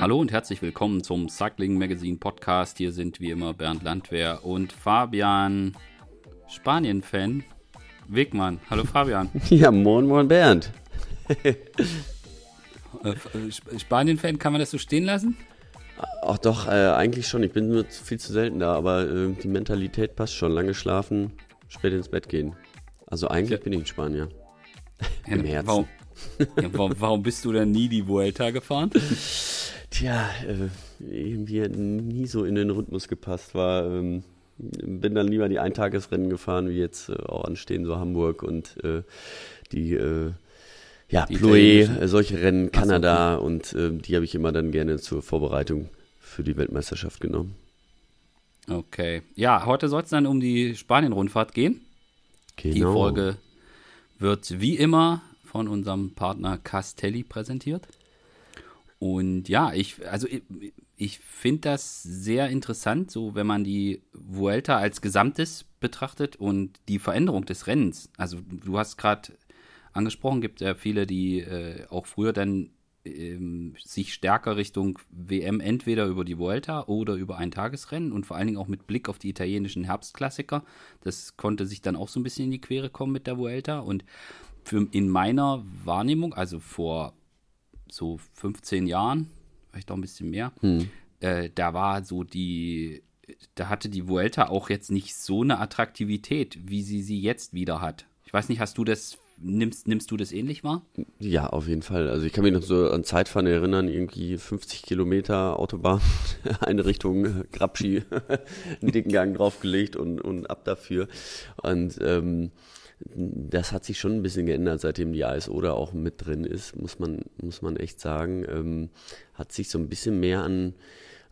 Hallo und herzlich willkommen zum Cycling Magazine Podcast. Hier sind wie immer Bernd Landwehr und Fabian, Spanien-Fan, Wegmann. Hallo Fabian. Ja, moin, moin Bernd. Äh, Spanien-Fan, kann man das so stehen lassen? Ach doch, äh, eigentlich schon. Ich bin nur viel zu selten da, aber äh, die Mentalität passt schon. Lange schlafen, spät ins Bett gehen. Also eigentlich Ja. bin ich ein Spanier. Ja, Im Herzen. Warum, ja, warum, warum bist du denn nie die Vuelta gefahren? Tja, äh, irgendwie nie so in den Rhythmus gepasst. War, ähm, bin dann lieber die Eintagesrennen gefahren, wie jetzt äh, auch anstehen, so Hamburg und äh, die, ja, Die äh, solche Rennen, Ach so, Kanada und äh, die habe ich immer dann gerne zur Vorbereitung für die Weltmeisterschaft genommen. Okay. Ja, heute soll es dann um die Spanien-Rundfahrt gehen. Genau. Die Folge wird wie immer von unserem Partner Castelli präsentiert. Und ja, ich, also ich, ich finde das sehr interessant, so wenn man die Vuelta als Gesamtes betrachtet und die Veränderung des Rennens. Also du hast gerade angesprochen, gibt ja viele, die äh, auch früher dann ähm, sich stärker Richtung WM entweder über die Vuelta oder über ein Tagesrennen und vor allen Dingen auch mit Blick auf die italienischen Herbstklassiker. Das konnte sich dann auch so ein bisschen in die Quere kommen mit der Vuelta und für, in meiner Wahrnehmung, also vor so 15 Jahren, vielleicht auch ein bisschen mehr, äh, da war so die, da hatte die Vuelta auch jetzt nicht so eine Attraktivität, wie sie sie jetzt wieder hat. Ich weiß nicht, hast du das, nimmst, nimmst du das ähnlich wahr? Ja, auf jeden Fall. Also ich kann mich noch so an Zeitfahren erinnern, irgendwie 50 Kilometer Autobahn, eine Richtung äh, Grabschi, einen dicken Gang draufgelegt und, und ab dafür. Und ähm, das hat sich schon ein bisschen geändert, seitdem die ASO da auch mit drin ist, muss man, muss man echt sagen. Ähm, hat sich so ein bisschen mehr an,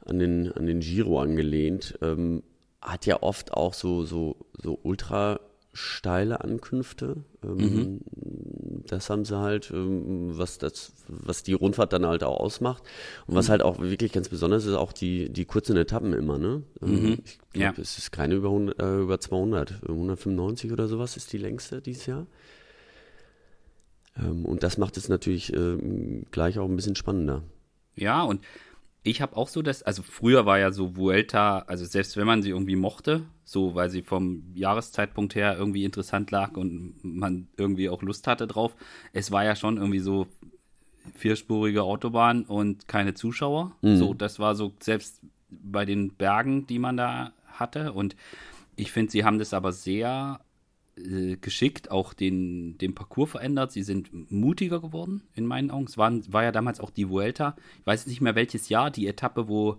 an, den, an den Giro angelehnt. Ähm, hat ja oft auch so, so, so ultra steile Ankünfte. Ähm, Das haben sie halt, ähm, was das, was die Rundfahrt dann halt auch ausmacht. Und was halt auch wirklich ganz besonders ist, auch die, die kurzen Etappen immer, ne? Ähm, Ich Ja. glaube, es ist keine über, 100, äh, über 200, 195 oder sowas ist die längste dieses Jahr. Ähm, Und das macht es natürlich gleich auch ein bisschen spannender. Ja, und ich habe auch so das, also früher war ja so Vuelta, also selbst wenn man sie irgendwie mochte, so weil sie vom Jahreszeitpunkt her irgendwie interessant lag und man irgendwie auch Lust hatte drauf, es war ja schon irgendwie so vierspurige Autobahn und keine Zuschauer. So, das war so selbst bei den Bergen, die man da hatte. Und ich finde, sie haben das aber sehr äh, geschickt auch den, den Parcours verändert. Sie sind mutiger geworden, in meinen Augen. Es waren, war ja damals auch die Vuelta. Ich weiß nicht mehr welches Jahr, die Etappe, wo,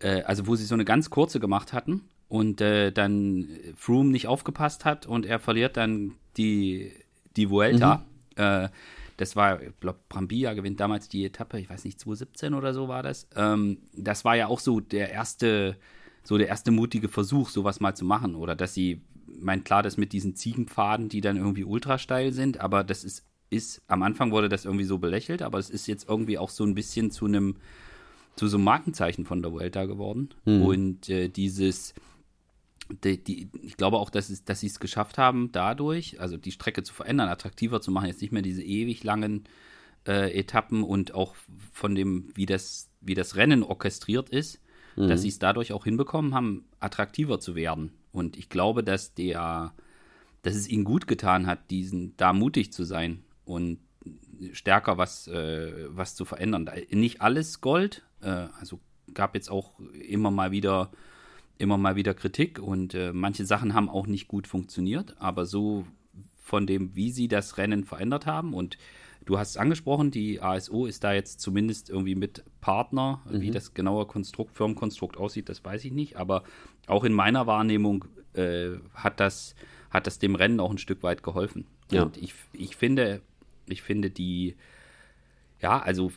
äh, also wo sie so eine ganz kurze gemacht hatten und äh, dann Froome nicht aufgepasst hat und er verliert dann die, die Vuelta. Äh, das war, ich glaube, Brambilla gewinnt damals die Etappe, ich weiß nicht, 2017 oder so war das. Ähm, das war ja auch so der erste, so der erste mutige Versuch, sowas mal zu machen. Oder dass sie, mein klar, das mit diesen Ziegenpfaden, die dann irgendwie ultra steil sind, aber das ist, ist, am Anfang wurde das irgendwie so belächelt, aber es ist jetzt irgendwie auch so ein bisschen zu einem, zu so einem Markenzeichen von der Vuelta geworden. Und äh, dieses, die, die, ich glaube auch, dass, es, dass sie es geschafft haben, dadurch, also die Strecke zu verändern, attraktiver zu machen, jetzt nicht mehr diese ewig langen äh, Etappen und auch von dem, wie das, wie das Rennen orchestriert ist, dass sie es dadurch auch hinbekommen haben, attraktiver zu werden. Und ich glaube, dass der, dass es ihnen gut getan hat, diesen, da mutig zu sein und stärker was, äh, was zu verändern. Nicht alles Gold, äh, also gab jetzt auch immer mal wieder immer mal wieder Kritik und äh, manche Sachen haben auch nicht gut funktioniert, aber so von dem, wie sie das Rennen verändert haben und du hast es angesprochen, die ASO ist da jetzt zumindest irgendwie mit Partner, wie das genaue Konstrukt, Firmenkonstrukt aussieht, das weiß ich nicht, aber auch in meiner Wahrnehmung äh, hat das hat das dem Rennen auch ein Stück weit geholfen. Ja. Und ich, ich finde, ich finde die, ja, also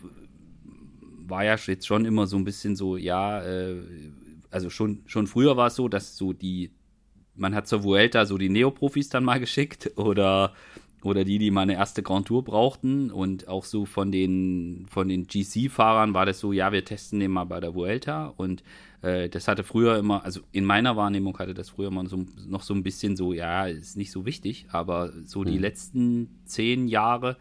war ja jetzt schon immer so ein bisschen so, ja, äh, also schon, schon früher war es so, dass so die, man hat zur Vuelta so die Neoprofis dann mal geschickt oder, oder die, die mal eine erste Grand Tour brauchten. Und auch so von den, von den GC-Fahrern war das so, ja, wir testen den mal bei der Vuelta. Und äh, das hatte früher immer, also in meiner Wahrnehmung hatte das früher immer so, noch so ein bisschen so, ja, ist nicht so wichtig, aber so die letzten zehn Jahre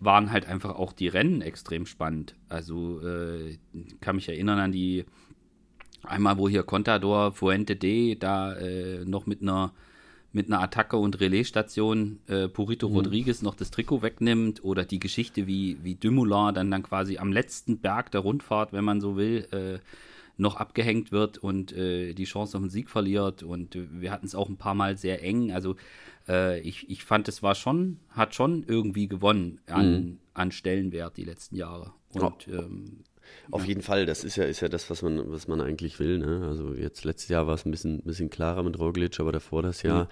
waren halt einfach auch die Rennen extrem spannend. Also äh, kann mich erinnern an die einmal, wo hier Contador Fuente D da äh, noch mit einer mit einer Attacke und Relaisstation äh, Purito mhm. Rodriguez noch das Trikot wegnimmt oder die Geschichte, wie, wie Dumoulin dann, dann quasi am letzten Berg der Rundfahrt, wenn man so will, äh, noch abgehängt wird und äh, die Chance auf einen Sieg verliert. Und wir hatten es auch ein paar Mal sehr eng. Also äh, ich, ich fand, es war schon, hat schon irgendwie gewonnen an, mhm. an Stellenwert die letzten Jahre. Und oh. ähm, auf ja. jeden Fall, das ist ja, ist ja das, was man, was man eigentlich will. Ne? Also jetzt letztes Jahr war es ein bisschen, bisschen klarer mit Roglic, aber davor das Jahr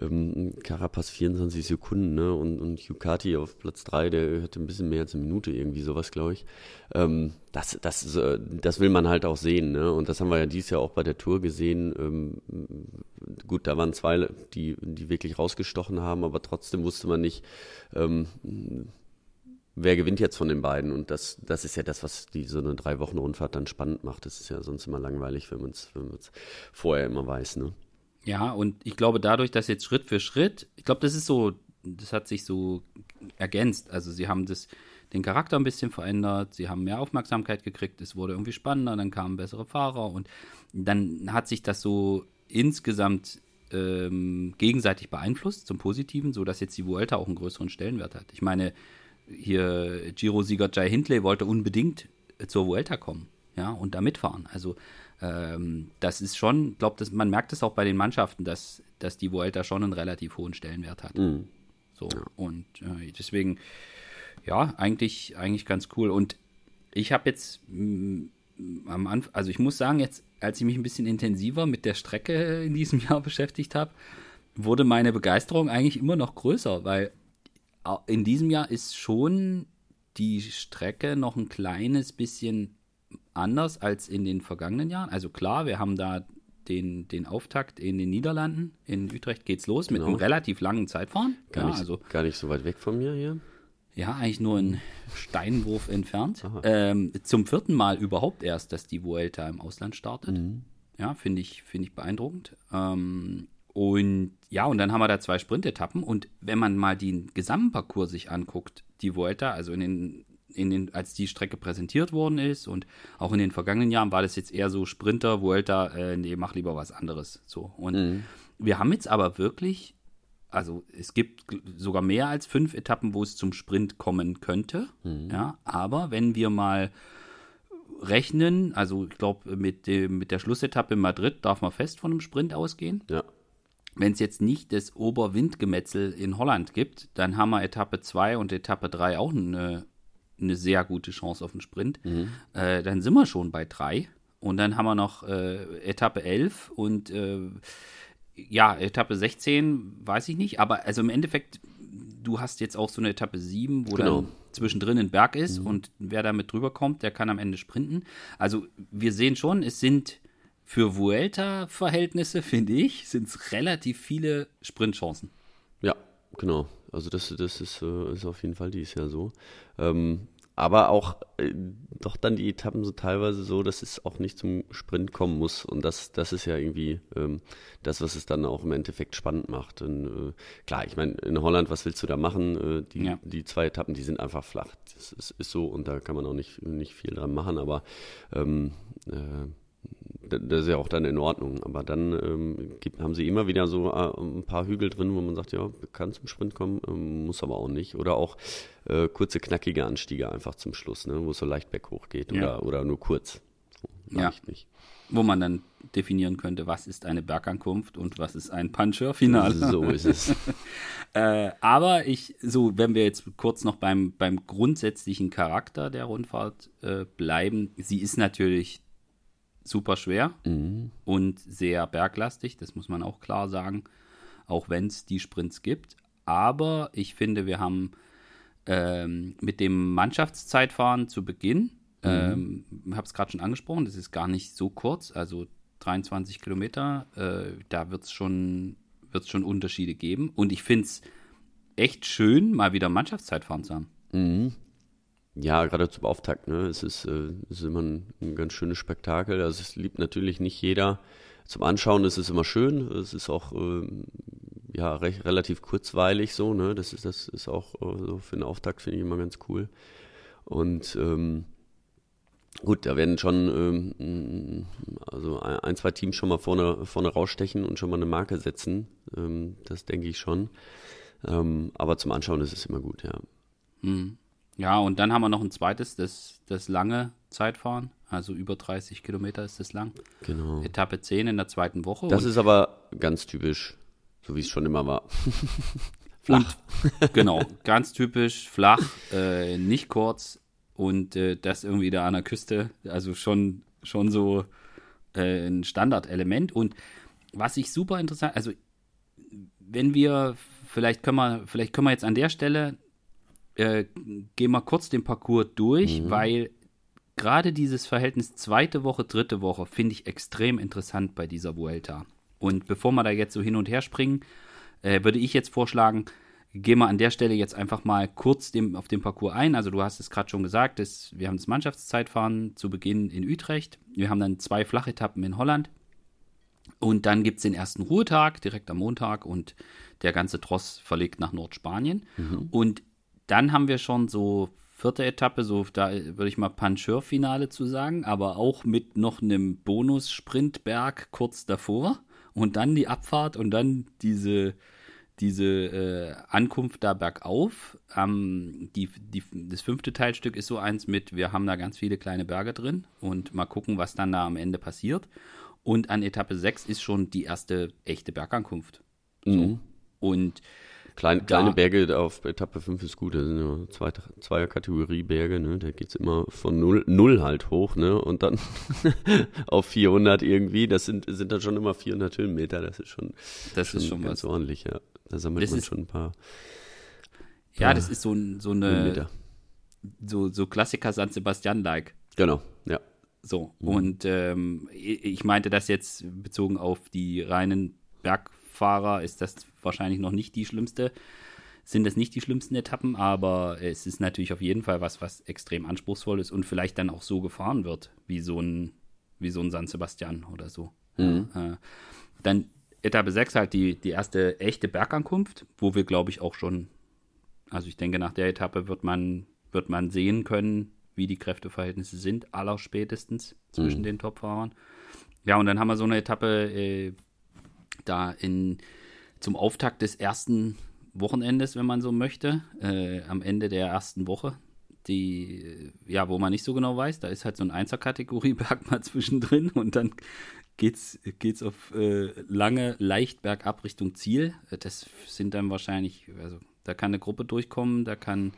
mhm. ähm, Carapaz 24 Sekunden ne? und, und Ducati auf Platz 3, der hatte ein bisschen mehr als eine Minute irgendwie, sowas, glaube ich. Ähm, das, das, äh, das will man halt auch sehen. Ne? Und das haben wir ja dieses Jahr auch bei der Tour gesehen. Ähm, gut, da waren zwei, die, die wirklich rausgestochen haben, aber trotzdem wusste man nicht, ähm, wer gewinnt jetzt von den beiden? Und das, das ist ja das, was die so eine drei Wochen Rundfahrt dann spannend macht. Das ist ja sonst immer langweilig, wenn man es wenn vorher immer weiß. Ne? Ja, und ich glaube, dadurch, dass jetzt Schritt für Schritt, ich glaube, das ist so, das hat sich so ergänzt. Also sie haben das, den Charakter ein bisschen verändert, sie haben mehr Aufmerksamkeit gekriegt, es wurde irgendwie spannender, dann kamen bessere Fahrer und dann hat sich das so insgesamt ähm, gegenseitig beeinflusst zum Positiven, sodass jetzt die Vuelta auch einen größeren Stellenwert hat. Ich meine, hier Giro-Sieger Jai Hindley wollte unbedingt zur Vuelta kommen, ja, und da mitfahren. Also ähm, das ist schon, ich glaube, man merkt es auch bei den Mannschaften, dass, dass die Vuelta schon einen relativ hohen Stellenwert hat. Mhm. So, ja. und äh, deswegen, ja, eigentlich, eigentlich ganz cool. Und ich habe jetzt mh, mm, am Anfang, also ich muss sagen, jetzt, als ich mich ein bisschen intensiver mit der Strecke in diesem Jahr beschäftigt habe, wurde meine Begeisterung eigentlich immer noch größer, weil in diesem Jahr ist schon die Strecke noch ein kleines bisschen anders als in den vergangenen Jahren. Also klar, wir haben da den, den Auftakt in den Niederlanden. In Utrecht geht's los genau. mit einem relativ langen Zeitfahren. Gar, ja, nicht, also, gar nicht so weit weg von mir hier. Ja, eigentlich nur einen Steinwurf entfernt. Ähm, zum vierten Mal überhaupt erst, dass die Vuelta im Ausland startet. Mhm. Ja, finde ich, find ich beeindruckend. Ähm, und ja, und dann haben wir da zwei Sprintetappen. Und wenn man mal den Gesamtparcours sich anguckt, die Vuelta, also in den, in den, als die Strecke präsentiert worden ist und auch in den vergangenen Jahren war das jetzt eher so Sprinter, Vuelta, äh, nee, mach lieber was anderes. So. Und mhm. wir haben jetzt aber wirklich, also es gibt sogar mehr als fünf Etappen, wo es zum Sprint kommen könnte. Mhm. Ja, aber wenn wir mal rechnen, also ich glaube, mit, mit der Schlussetappe in Madrid darf man fest von einem Sprint ausgehen. Ja wenn es jetzt nicht das Oberwindgemetzel in Holland gibt, dann haben wir Etappe 2 und Etappe 3 auch eine, eine sehr gute Chance auf den Sprint. Mhm. Äh, dann sind wir schon bei 3. Und dann haben wir noch äh, Etappe 11 und äh, ja, Etappe 16, weiß ich nicht. Aber also im Endeffekt, du hast jetzt auch so eine Etappe 7, wo genau. dann zwischendrin ein Berg ist mhm. und wer damit drüber kommt, der kann am Ende sprinten. Also wir sehen schon, es sind für Vuelta-Verhältnisse, finde ich, sind es relativ viele Sprintchancen. Ja, genau. Also das, das ist, äh, ist auf jeden Fall dies Jahr so. Ähm, aber auch äh, doch dann die Etappen so teilweise so, dass es auch nicht zum Sprint kommen muss. Und das, das ist ja irgendwie ähm, das, was es dann auch im Endeffekt spannend macht. Und, äh, klar, ich meine, in Holland, was willst du da machen? Äh, die, ja. die zwei Etappen, die sind einfach flach. Das ist, ist, so und da kann man auch nicht, nicht viel dran machen. Aber ähm, äh, das ist ja auch dann in Ordnung. Aber dann ähm, gibt, haben sie immer wieder so äh, ein paar Hügel drin, wo man sagt, ja, kann zum Sprint kommen, ähm, muss aber auch nicht. Oder auch äh, kurze, knackige Anstiege einfach zum Schluss, ne, wo es so leicht berghoch geht ja. oder, oder nur kurz. So, ja. Nicht. Wo man dann definieren könnte, was ist eine Bergankunft und was ist ein Puncher-Finale. So ist es. äh, aber ich, so, wenn wir jetzt kurz noch beim, beim grundsätzlichen Charakter der Rundfahrt äh, bleiben, sie ist natürlich super schwer mhm. und sehr berglastig, das muss man auch klar sagen, auch wenn es die Sprints gibt. Aber ich finde, wir haben ähm, mit dem Mannschaftszeitfahren zu Beginn, mhm. ähm, habe es gerade schon angesprochen, das ist gar nicht so kurz, also 23 Kilometer, äh, da wird es schon, wird's schon Unterschiede geben. Und ich finde es echt schön, mal wieder Mannschaftszeitfahren zu haben. Mhm. Ja, gerade zum Auftakt, ne? Es ist, äh, es ist immer ein, ein, ganz schönes Spektakel. Also es liebt natürlich nicht jeder. Zum Anschauen ist es immer schön. Es ist auch äh, ja recht, relativ kurzweilig so, ne? Das ist, das ist auch äh, so für den Auftakt finde ich immer ganz cool. Und ähm, gut, da werden schon ähm, also ein, zwei Teams schon mal vorne, vorne rausstechen und schon mal eine Marke setzen. Ähm, das denke ich schon. Ähm, aber zum Anschauen ist es immer gut, ja. Mhm. Ja, und dann haben wir noch ein zweites, das, das lange Zeitfahren. Also über 30 Kilometer ist das lang. Genau. Etappe 10 in der zweiten Woche. Das ist aber ganz typisch, so wie es schon immer war. flach. Und, genau, ganz typisch, flach, äh, nicht kurz und äh, das irgendwie da an der Küste. Also schon, schon so äh, ein Standardelement. Und was ich super interessant, also wenn wir, vielleicht können wir, vielleicht können wir jetzt an der Stelle äh, gehen wir kurz den Parcours durch, mhm. weil gerade dieses Verhältnis zweite Woche, dritte Woche finde ich extrem interessant bei dieser Vuelta. Und bevor wir da jetzt so hin und her springen, äh, würde ich jetzt vorschlagen, gehen wir an der Stelle jetzt einfach mal kurz dem, auf den Parcours ein. Also du hast es gerade schon gesagt, das, wir haben das Mannschaftszeitfahren zu Beginn in Utrecht. Wir haben dann zwei Flachetappen in Holland. Und dann gibt es den ersten Ruhetag direkt am Montag und der ganze Tross verlegt nach Nordspanien. Mhm. Und dann haben wir schon so vierte Etappe, so da würde ich mal Pancheur-Finale zu sagen, aber auch mit noch einem Bonus-Sprintberg kurz davor und dann die Abfahrt und dann diese, diese äh, Ankunft da bergauf. Ähm, die, die, das fünfte Teilstück ist so eins mit, wir haben da ganz viele kleine Berge drin und mal gucken, was dann da am Ende passiert. Und an Etappe 6 ist schon die erste echte Bergankunft. So. Mhm. Und Kleine, kleine Berge auf Etappe 5 ist gut, das sind ja zwei, zwei Kategorie Berge, ne? Da geht es immer von null, null halt hoch, ne? Und dann auf 400 irgendwie, das sind, sind dann schon immer 400 Höhenmeter, das ist schon, das schon ist schon ganz was. ordentlich, ja. Da sammelt das man ist, schon ein paar. Ja, das ist so, so eine, so, so Klassiker San Sebastian-like. Genau, ja. So, mhm. und ähm, ich meinte das jetzt bezogen auf die reinen Bergfahrer, ist das wahrscheinlich noch nicht die schlimmste, sind es nicht die schlimmsten Etappen, aber es ist natürlich auf jeden Fall was, was extrem anspruchsvoll ist und vielleicht dann auch so gefahren wird, wie so ein, wie so ein San Sebastian oder so. Mhm. Äh, dann Etappe 6 halt die, die erste echte Bergankunft, wo wir, glaube ich, auch schon, also ich denke, nach der Etappe wird man, wird man sehen können, wie die Kräfteverhältnisse sind, aller spätestens zwischen mhm. den Topfahrern. Ja, und dann haben wir so eine Etappe äh, da in zum Auftakt des ersten Wochenendes, wenn man so möchte, äh, am Ende der ersten Woche, die, ja, wo man nicht so genau weiß, da ist halt so ein Einzelkategorie-Berg mal zwischendrin und dann geht's, geht's auf äh, lange, leicht bergab Richtung Ziel. Das sind dann wahrscheinlich, also da kann eine Gruppe durchkommen, da kann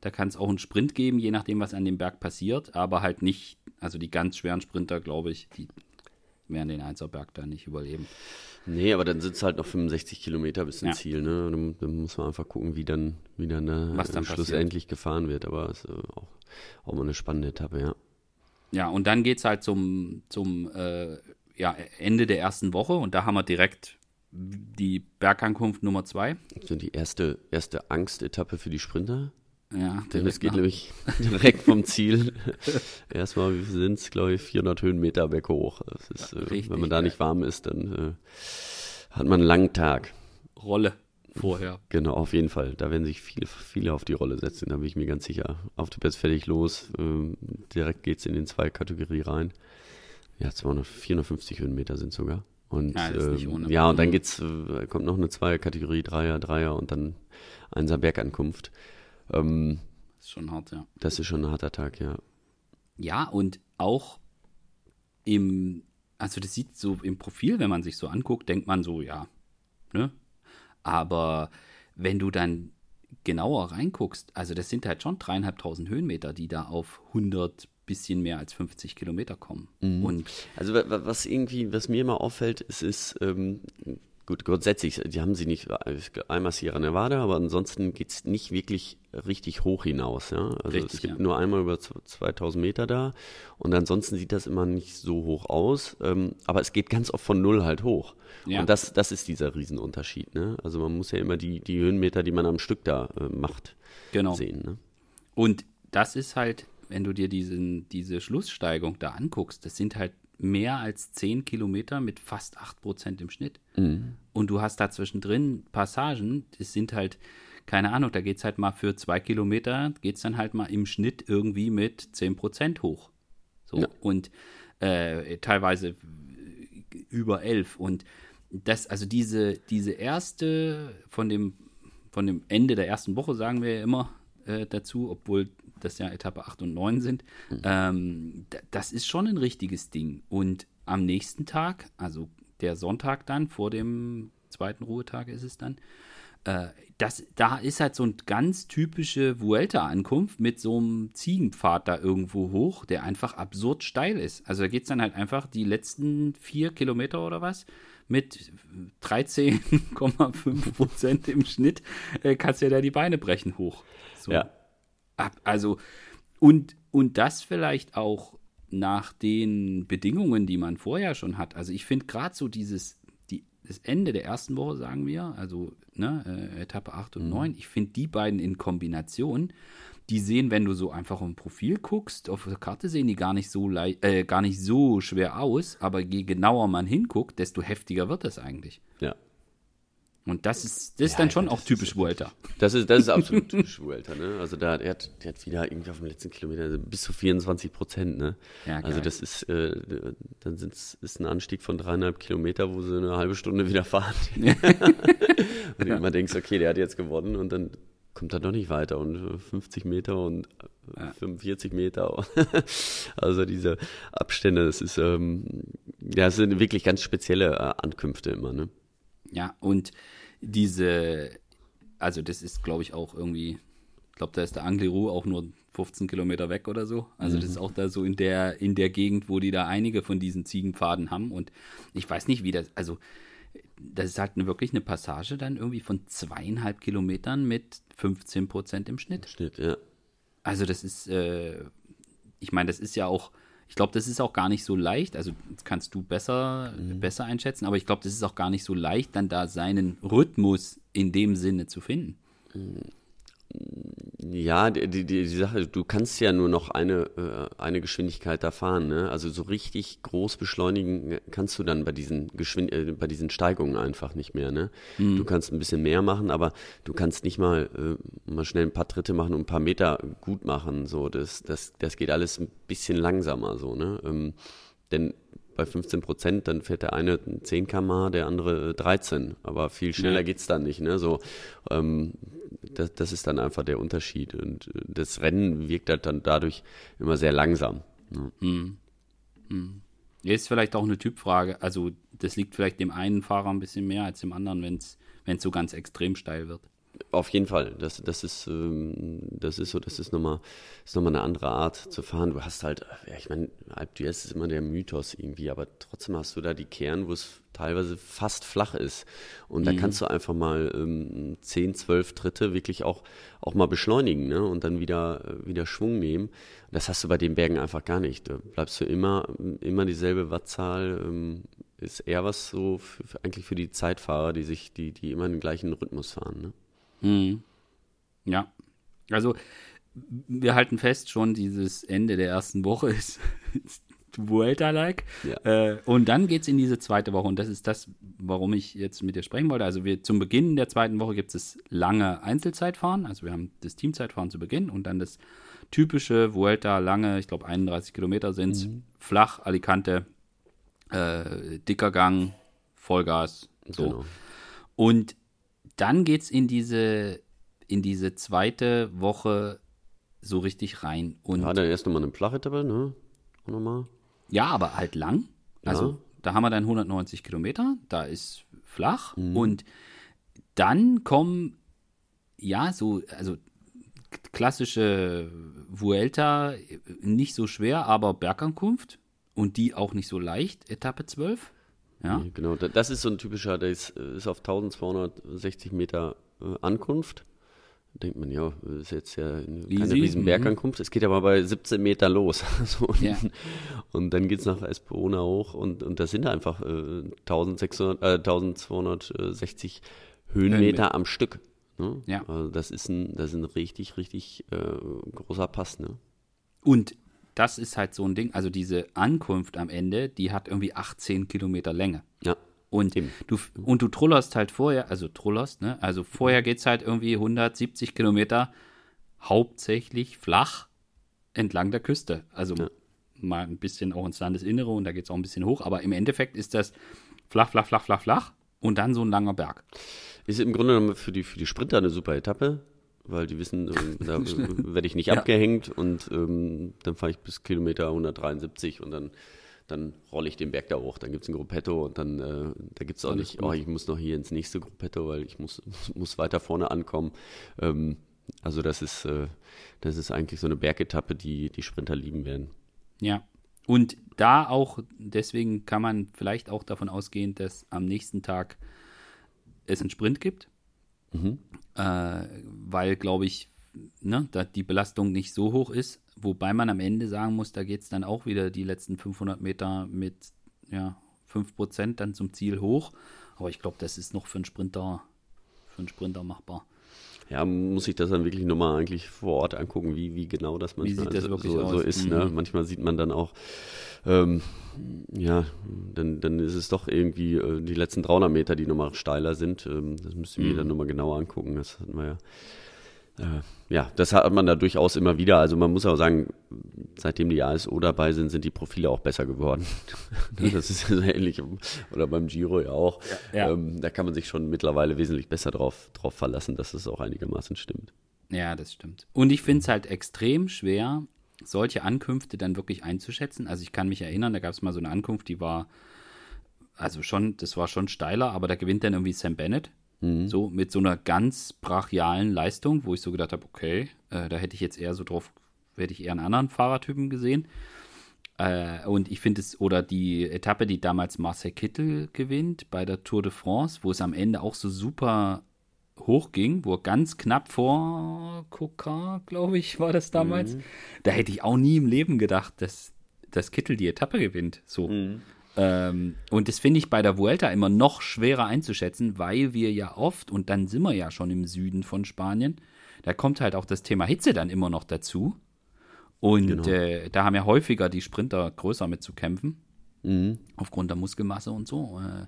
da kann es auch einen Sprint geben, je nachdem, was an dem Berg passiert, aber halt nicht, also die ganz schweren Sprinter, glaube ich, die werden den Einzelberg da nicht überleben. Nee, aber dann sind es halt noch 65 Kilometer bis ins ja. Ziel, ne? Dann, dann, muss man einfach gucken, wie dann, wie dann, äh, dann schlussendlich passiert. gefahren wird. Aber es ist auch, auch mal eine spannende Etappe, ja. Ja, und dann geht es halt zum, zum äh, ja, Ende der ersten Woche und da haben wir direkt die Bergankunft Nummer zwei. So die erste, erste Angstetappe für die Sprinter. Ja, das geht nämlich direkt vom Ziel. Erstmal, sind es, glaube ich, 400 Höhenmeter berghoch. Das ist, ja, äh, wenn man da nicht warm ist, dann äh, hat man einen langen Tag. Rolle vorher. Genau, auf jeden Fall. Da werden sich viele, viele auf die Rolle setzen, da bin ich mir ganz sicher. Auf die Best fertig los. Ähm, direkt geht es in den zwei Kategorie rein. Ja, 200, 450 Höhenmeter sind sogar. Und ja, ähm, ja und dann geht's, äh, kommt noch eine zwei Kategorie, Dreier, Dreier und dann Einser Bergankunft. Ähm, das ist schon hart, ja. Das ist schon ein harter Tag, ja. Ja, und auch im, also das sieht so im Profil, wenn man sich so anguckt, denkt man so, ja, ne? Aber wenn du dann genauer reinguckst, also das sind halt schon dreieinhalbtausend Höhenmeter, die da auf 100 bisschen mehr als 50 Kilometer kommen. Mhm. Und also was irgendwie, was mir immer auffällt, es ist, ähm, Gut, grundsätzlich, die haben sie nicht einmal Sierra Nevada, aber ansonsten geht es nicht wirklich richtig hoch hinaus. Ja? Also richtig, es gibt ja. nur einmal über 2000 Meter da und ansonsten sieht das immer nicht so hoch aus, ähm, aber es geht ganz oft von null halt hoch. Ja. Und das, das ist dieser Riesenunterschied. Ne? Also man muss ja immer die, die Höhenmeter, die man am Stück da äh, macht, genau. sehen. Ne? Und das ist halt, wenn du dir diesen, diese Schlusssteigung da anguckst, das sind halt mehr als 10 Kilometer mit fast 8 Prozent im Schnitt. Mhm. Und du hast da zwischendrin Passagen, das sind halt, keine Ahnung, da geht es halt mal für zwei Kilometer, geht es dann halt mal im Schnitt irgendwie mit 10 Prozent hoch. So. Ja. Und äh, teilweise über 11. Und das, also diese, diese erste von dem, von dem Ende der ersten Woche, sagen wir ja immer äh, dazu, obwohl das ja Etappe 8 und 9 sind, ähm, d- das ist schon ein richtiges Ding. Und am nächsten Tag, also der Sonntag dann, vor dem zweiten Ruhetag ist es dann, äh, das, da ist halt so eine ganz typische Vuelta-Ankunft mit so einem Ziegenpfad da irgendwo hoch, der einfach absurd steil ist. Also da geht es dann halt einfach die letzten vier Kilometer oder was mit 13,5 Prozent im Schnitt, äh, kannst du ja da die Beine brechen hoch. So. Ja. Ab, also, und, und das vielleicht auch nach den Bedingungen, die man vorher schon hat. Also ich finde gerade so dieses, die, das Ende der ersten Woche, sagen wir, also ne, äh, Etappe 8 und 9, ich finde die beiden in Kombination, die sehen, wenn du so einfach im Profil guckst, auf der Karte sehen die gar nicht so äh, gar nicht so schwer aus, aber je genauer man hinguckt, desto heftiger wird das eigentlich. Ja. Und das ist, das ist Ja, dann schon ja, auch typisch ja Vuelta. Das ist, das ist absolut typisch Vuelta, ne? Also da, der hat, der hat wieder irgendwie auf dem letzten Kilometer bis zu 24 Prozent, ne? Ja, also das ist, äh, dann sind's, ist ein Anstieg von dreieinhalb Kilometer, wo sie eine halbe Stunde wieder fahren. und immer denkst, okay, der hat jetzt gewonnen und dann kommt er doch nicht weiter und äh, 50 Meter und äh, 45 Meter. also diese Abstände, das ist, ähm, ja, das sind wirklich ganz spezielle äh, Ankünfte immer, ne? Ja, und diese, also das ist, glaube ich, auch irgendwie, ich glaube, da ist der Angliru auch nur 15 Kilometer weg oder so. Also das ist auch da so in der, in der Gegend, wo die da einige von diesen Ziegenpfaden haben. Und ich weiß nicht, wie das, also das ist halt eine, wirklich eine Passage dann irgendwie von zweieinhalb Kilometern mit 15 Prozent im Schnitt. Schnitt, ja. Also das ist, äh, ich meine, das ist ja auch, ich glaube, das ist auch gar nicht so leicht. Also das kannst du besser, besser einschätzen, aber ich glaube, das ist auch gar nicht so leicht, dann da seinen Rhythmus in dem Sinne zu finden. Ja, die, die, die Sache, du kannst ja nur noch eine, äh, eine Geschwindigkeit da fahren, ne? Also so richtig groß beschleunigen kannst du dann bei diesen Geschwind äh, bei diesen Steigungen einfach nicht mehr, ne? Du kannst ein bisschen mehr machen, aber du kannst nicht mal äh, mal schnell ein paar Tritte machen und ein paar Meter gut machen, so das das das geht alles ein bisschen langsamer so, ne? Ähm, denn bei 15 Prozent, dann fährt der eine 10 km, der andere 13. Aber viel schneller Ja. geht's dann nicht. Ne? So, ähm, das, das ist dann einfach der Unterschied. Und äh, das Rennen wirkt halt dann dadurch immer sehr langsam. Ne? Ist vielleicht auch eine Typfrage. Also das liegt vielleicht dem einen Fahrer ein bisschen mehr als dem anderen, wenn es so ganz extrem steil wird. Auf jeden Fall. Das, das ist, ähm, das ist so, das ist nochmal, ist nochmal eine andere Art zu fahren. Du hast halt, ja, ich meine, Alp d'Huez ist immer der Mythos irgendwie, aber trotzdem hast du da die Kern, wo es teilweise fast flach ist. Und da kannst du einfach mal ähm, 10, 12 Tritte wirklich auch, auch mal beschleunigen, ne? Und dann wieder, wieder Schwung nehmen. Das hast du bei den Bergen einfach gar nicht. Da bleibst du immer, immer dieselbe Wattzahl, ähm, ist eher was so für, für, eigentlich für die Zeitfahrer, die sich, die, die immer den gleichen Rhythmus fahren, ne? Mhm. Ja. Also, wir halten fest, schon dieses Ende der ersten Woche ist, ist Vuelta-like. Ja. Äh, und dann geht es in diese zweite Woche. Und das ist das, warum ich jetzt mit dir sprechen wollte. Also, wir zum Beginn der zweiten Woche gibt es lange Einzelzeitfahren. Also, wir haben das Teamzeitfahren zu Beginn und dann das typische Vuelta, lange, ich glaube 31 Kilometer sind es, flach, Alicante, äh, dicker Gang, Vollgas. So. Genau. Und dann geht's in diese, in diese zweite Woche so richtig rein. Und Ja, ja, dann erst nochmal eine Flachetappe, ne? Auch nochmal. aber halt lang. Also Ja. da haben wir dann 190 Kilometer, da ist flach. Mhm. Und dann kommen, ja, so, also klassische Vuelta, nicht so schwer, aber Bergankunft. Und die auch nicht so leicht, Etappe 12. Ja. Genau, da- das ist so ein typischer, der ist, äh, ist auf 1260 Meter äh, Ankunft. Denkt man, ja, ist jetzt ja keine Easy, riesen mhm. Bergankunft. Es geht aber bei 17 Meter los. so, und, Ja. und dann geht's nach Espona hoch und, und das sind einfach äh, 1600, äh, 1260 Höhenmeter Höhenmeter. am Stück. Ne? Ja. Also das ist ein, das ist ein richtig, richtig äh, großer Pass. Ne? Und das ist halt so ein Ding. Also diese Ankunft am Ende, die hat irgendwie 18 Kilometer Länge. Ja. Und du, und du trullerst halt vorher, also trullerst, ne? Also vorher geht es halt irgendwie 170 Kilometer hauptsächlich flach entlang der Küste. Also Ja. mal ein bisschen auch ins Landesinnere und da geht es auch ein bisschen hoch, aber im Endeffekt ist das flach, flach, flach, flach, flach und dann so ein langer Berg. Ist im Grunde genommen für die, für die Sprinter eine super Etappe, weil die wissen, ähm, da werde ich nicht Ja. abgehängt und ähm, dann fahre ich bis Kilometer 173 und dann, dann rolle ich den Berg da hoch. Dann gibt es ein Gruppetto und dann äh, da gibt es auch nicht, gut. oh, ich muss noch hier ins nächste Gruppetto, weil ich muss, muss weiter vorne ankommen. Ähm, also das ist, äh, das ist eigentlich so eine Bergetappe, die die Sprinter lieben werden. Ja. Und da auch, deswegen kann man vielleicht auch davon ausgehen, dass am nächsten Tag es einen Sprint gibt. Äh, weil, glaube ich, ne, da die Belastung nicht so hoch ist. Wobei man am Ende sagen muss, da geht es dann auch wieder die letzten 500 Meter mit ja, 5% dann zum Ziel hoch. Aber ich glaube, das ist noch für einen Sprinter, für einen Sprinter machbar. Ja, muss ich das dann wirklich nochmal eigentlich vor Ort angucken, wie, wie genau das manchmal sieht das so, wirklich so, so ist. Ne? Mhm. Manchmal sieht man dann auch, ähm, ja, dann, dann ist es doch irgendwie äh, die letzten 300 Meter, die nochmal steiler sind. Ähm, das müsste ich mir Mhm. dann nochmal genauer angucken. Das hatten wir ja. Äh, ja, das hat man da durchaus immer wieder. Also man muss auch sagen, seitdem die ASO dabei sind, sind die Profile auch besser geworden. das ist ja so ähnlich. Oder beim Giro ja auch. Ja. Ähm, da kann man sich schon mittlerweile wesentlich besser drauf, drauf verlassen, dass es auch einigermaßen stimmt. Ja, das stimmt. Und ich finde es halt extrem schwer, solche Ankünfte dann wirklich einzuschätzen. Also ich kann mich erinnern, da gab es mal so eine Ankunft, die war, also schon, das war schon steiler, aber da gewinnt dann irgendwie Sam Bennett. So mit so einer ganz brachialen Leistung, wo ich so gedacht habe, okay, äh, da hätte ich jetzt eher so drauf, hätte ich eher einen anderen Fahrertypen gesehen. Äh, und ich finde es, oder die Etappe, die damals Marcel Kittel gewinnt bei der Tour de France, wo es am Ende auch so super hoch ging, wo er ganz knapp vor Kokar, glaube ich, war das damals. Da hätte ich auch nie im Leben gedacht, dass, dass Kittel die Etappe gewinnt. So. Ähm, und das finde ich bei der Vuelta immer noch schwerer einzuschätzen, weil wir ja oft, und dann sind wir ja schon im Süden von Spanien, da kommt halt auch das Thema Hitze dann immer noch dazu. Und Genau. äh, da haben ja häufiger die Sprinter größer mit zu kämpfen, Mhm. aufgrund der Muskelmasse und so. Äh,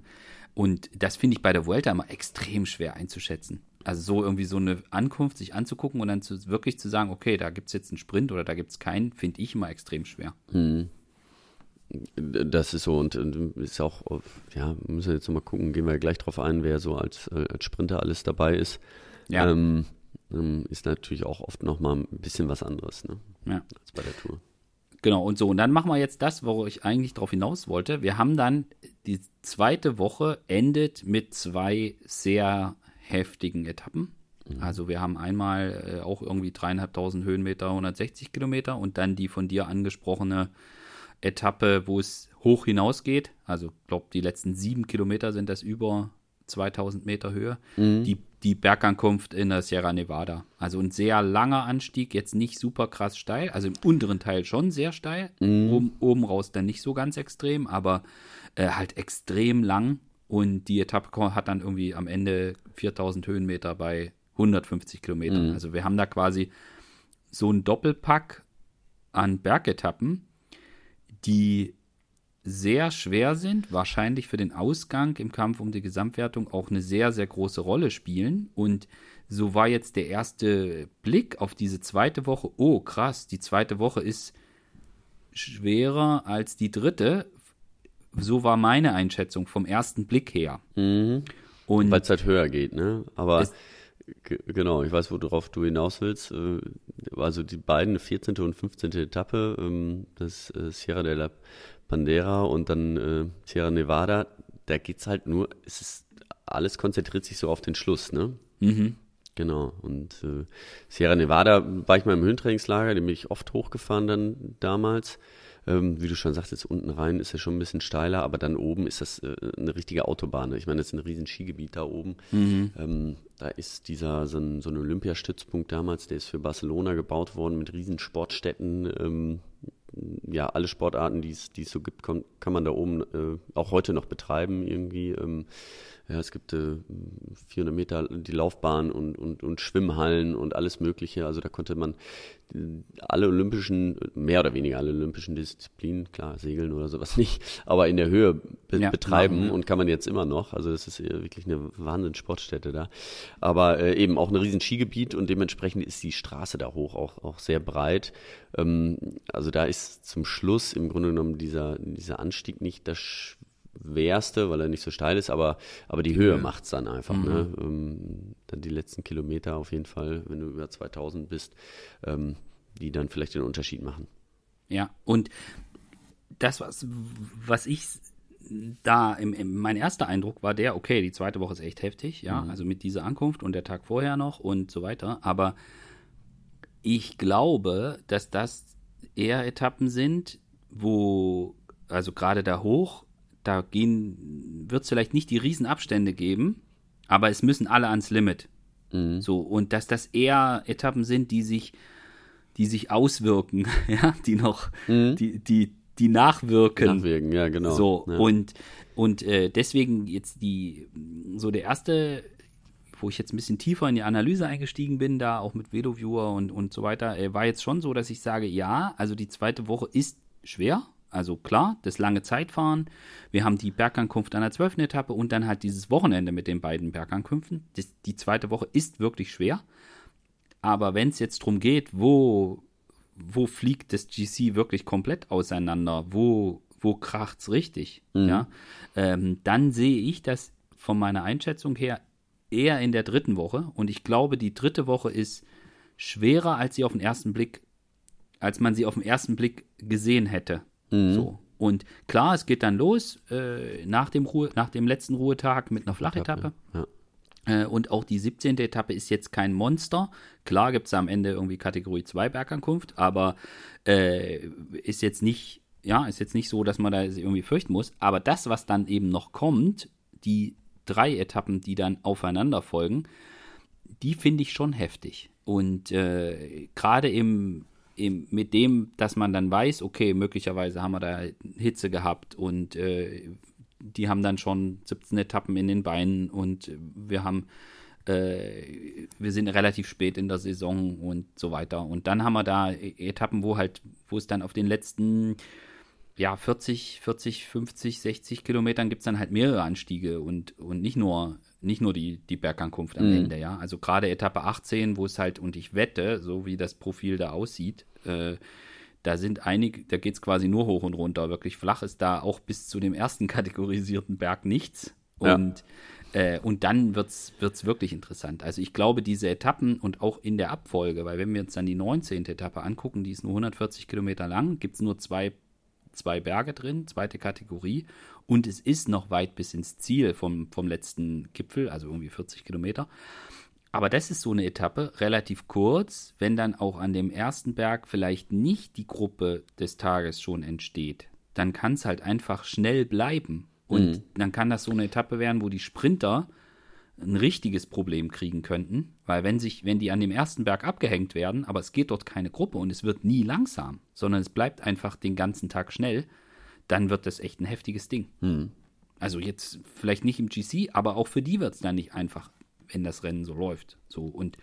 und das finde ich bei der Vuelta immer extrem schwer einzuschätzen. Also so irgendwie so eine Ankunft sich anzugucken und dann zu, wirklich zu sagen, okay, da gibt es jetzt einen Sprint oder da gibt es keinen, finde ich immer extrem schwer. Das ist so und, ist auch, ja, müssen wir jetzt mal gucken, gehen wir gleich drauf ein, wer so als, äh, als Sprinter alles dabei ist. Ja. Ähm, ähm, ist natürlich auch oft nochmal ein bisschen was anderes, ne? Ja. Als bei der Tour. Genau, und so. Und dann machen wir jetzt das, wo ich eigentlich drauf hinaus wollte. Wir haben dann, die zweite Woche endet mit zwei sehr heftigen Etappen. Also wir haben einmal äh, auch irgendwie dreieinhalbtausend Höhenmeter, 160 Kilometer und dann die von dir angesprochene Etappe, wo es hoch hinausgeht. Also ich glaube, die letzten sieben Kilometer sind das über 2000 Meter Höhe. Die, die Bergankunft in der Sierra Nevada. Also ein sehr langer Anstieg, jetzt nicht super krass steil, also im unteren Teil schon sehr steil, oben, oben raus dann nicht so ganz extrem, aber äh, halt extrem lang. Und die Etappe hat dann irgendwie am Ende 4000 Höhenmeter bei 150 Kilometern. Also wir haben da quasi so einen Doppelpack an Bergetappen, die sehr schwer sind, wahrscheinlich für den Ausgang im Kampf um die Gesamtwertung auch eine sehr, sehr große Rolle spielen. Und so war jetzt der erste Blick auf diese zweite Woche. Oh, krass, die zweite Woche ist schwerer als die dritte. So war meine Einschätzung vom ersten Blick her. Und Weil es halt höher geht, ne? Aber Es- genau, ich weiß, worauf du hinaus willst. Äh, Also die beiden, 14. und 15. Etappe, ähm, das äh, Sierra de la Bandera und dann äh, Sierra Nevada, da geht's halt nur, es ist, alles konzentriert sich so auf den Schluss, ne? Genau. Und Sierra Nevada war ich mal im Höhentrainingslager, den bin ich oft hochgefahren dann damals. Ähm, wie du schon sagtest, unten rein ist ja schon ein bisschen steiler, aber dann oben ist das äh, eine richtige Autobahn. ne? Ich meine, das ist ein riesen Skigebiet da oben. Ähm, da ist dieser, so ein, so ein Olympiastützpunkt damals, der ist für Barcelona gebaut worden mit riesen Sportstätten. Ähm, ja, alle Sportarten, die es die es so gibt, kann, kann man da oben äh, auch heute noch betreiben irgendwie. Ähm, Ja, es gibt äh, 400 Meter die Laufbahn und, und, und Schwimmhallen und alles Mögliche. Also da konnte man alle olympischen, mehr oder weniger alle olympischen Disziplinen, klar, Segeln oder sowas nicht, aber in der Höhe be ja, betreiben ja. und kann man jetzt immer noch. Also das ist wirklich eine Wahnsinns-Sportstätte da. Aber äh, eben auch ein riesen Skigebiet und dementsprechend ist die Straße da hoch auch, auch sehr breit. Ähm, also da ist zum Schluss im Grunde genommen dieser, dieser Anstieg nicht das schwerste, weil er nicht so steil ist, aber, aber die Höhe macht es dann einfach. Mhm. Ne? Ähm, dann die letzten Kilometer auf jeden Fall, wenn du über 2000 bist, ähm, die dann vielleicht den Unterschied machen. Ja, und das, was, was ich da, im, im, mein erster Eindruck war der, okay, die zweite Woche ist echt heftig, ja, mhm. also mit dieser Ankunft und der Tag vorher noch und so weiter, aber ich glaube, dass das eher Etappen sind, wo, also gerade da hoch, da gehen, wird es vielleicht nicht die Riesenabstände geben, aber es müssen alle ans Limit. Mhm. So, und dass das eher Etappen sind, die sich, die sich auswirken, ja, die noch, mhm. die, die, die nachwirken. Nachwirken, ja, genau. So, ja. und, und äh, deswegen jetzt die, so der erste, wo ich jetzt ein bisschen tiefer in die Analyse eingestiegen bin, da auch mit VeloViewer und, und so weiter, äh, war jetzt schon so, dass ich sage, ja, also die zweite Woche ist schwer, also klar, das lange Zeitfahren. Wir haben die Bergankunft an der 12. Etappe und dann halt dieses Wochenende mit den beiden Bergankünften. Das, die zweite Woche ist wirklich schwer. Aber wenn es jetzt darum geht, wo, wo fliegt das GC wirklich komplett auseinander, wo, wo kracht es richtig, mhm. ja, ähm, dann sehe ich das von meiner Einschätzung her eher in der dritten Woche. Und ich glaube, die dritte Woche ist schwerer, als sie auf den ersten Blick, als man sie auf den ersten Blick gesehen hätte. Mhm. So. Und klar, es geht dann los äh, nach, dem Ruhe, nach dem letzten Ruhetag mit einer Flachetappe. Ja. Äh, und auch die 17. Etappe ist jetzt kein Monster. Klar gibt es am Ende irgendwie Kategorie 2 Bergankunft, aber äh, ist jetzt nicht, ja, ist jetzt nicht so, dass man da irgendwie fürchten muss. Aber das, was dann eben noch kommt, die drei Etappen, die dann aufeinander folgen, die finde ich schon heftig. Und äh, gerade im mit dem, dass man dann weiß, okay, möglicherweise haben wir da Hitze gehabt und äh, die haben dann schon 17 Etappen in den Beinen und wir haben äh, wir sind relativ spät in der Saison und so weiter. Und dann haben wir da Etappen, wo halt, wo es dann auf den letzten ja, 40, 40, 50, 60 Kilometern gibt es dann halt mehrere Anstiege und, und nicht nur nicht nur die, die Bergankunft am mhm. Ende, ja. Also gerade Etappe 18, wo es halt, und ich wette, so wie das Profil da aussieht, äh, da sind einige, da geht es quasi nur hoch und runter. Wirklich flach ist da auch bis zu dem ersten kategorisierten Berg nichts. Und, ja. äh, und dann wird es wirklich interessant. Also ich glaube, diese Etappen und auch in der Abfolge, weil wenn wir uns dann die 19. Etappe angucken, die ist nur 140 Kilometer lang, gibt es nur zwei, zwei Berge drin, zweite Kategorie. Und es ist noch weit bis ins Ziel vom, vom letzten Gipfel, also irgendwie 40 Kilometer. Aber das ist so eine Etappe, relativ kurz, wenn dann auch an dem ersten Berg vielleicht nicht die Gruppe des Tages schon entsteht, dann kann es halt einfach schnell bleiben. Und mhm. dann kann das so eine Etappe werden, wo die Sprinter ein richtiges Problem kriegen könnten, weil wenn sich, wenn die an dem ersten Berg abgehängt werden, aber es geht dort keine Gruppe und es wird nie langsam, sondern es bleibt einfach den ganzen Tag schnell, dann wird das echt ein heftiges Ding. Mhm. Also jetzt vielleicht nicht im GC, aber auch für die wird es dann nicht einfach, wenn das Rennen so läuft. So und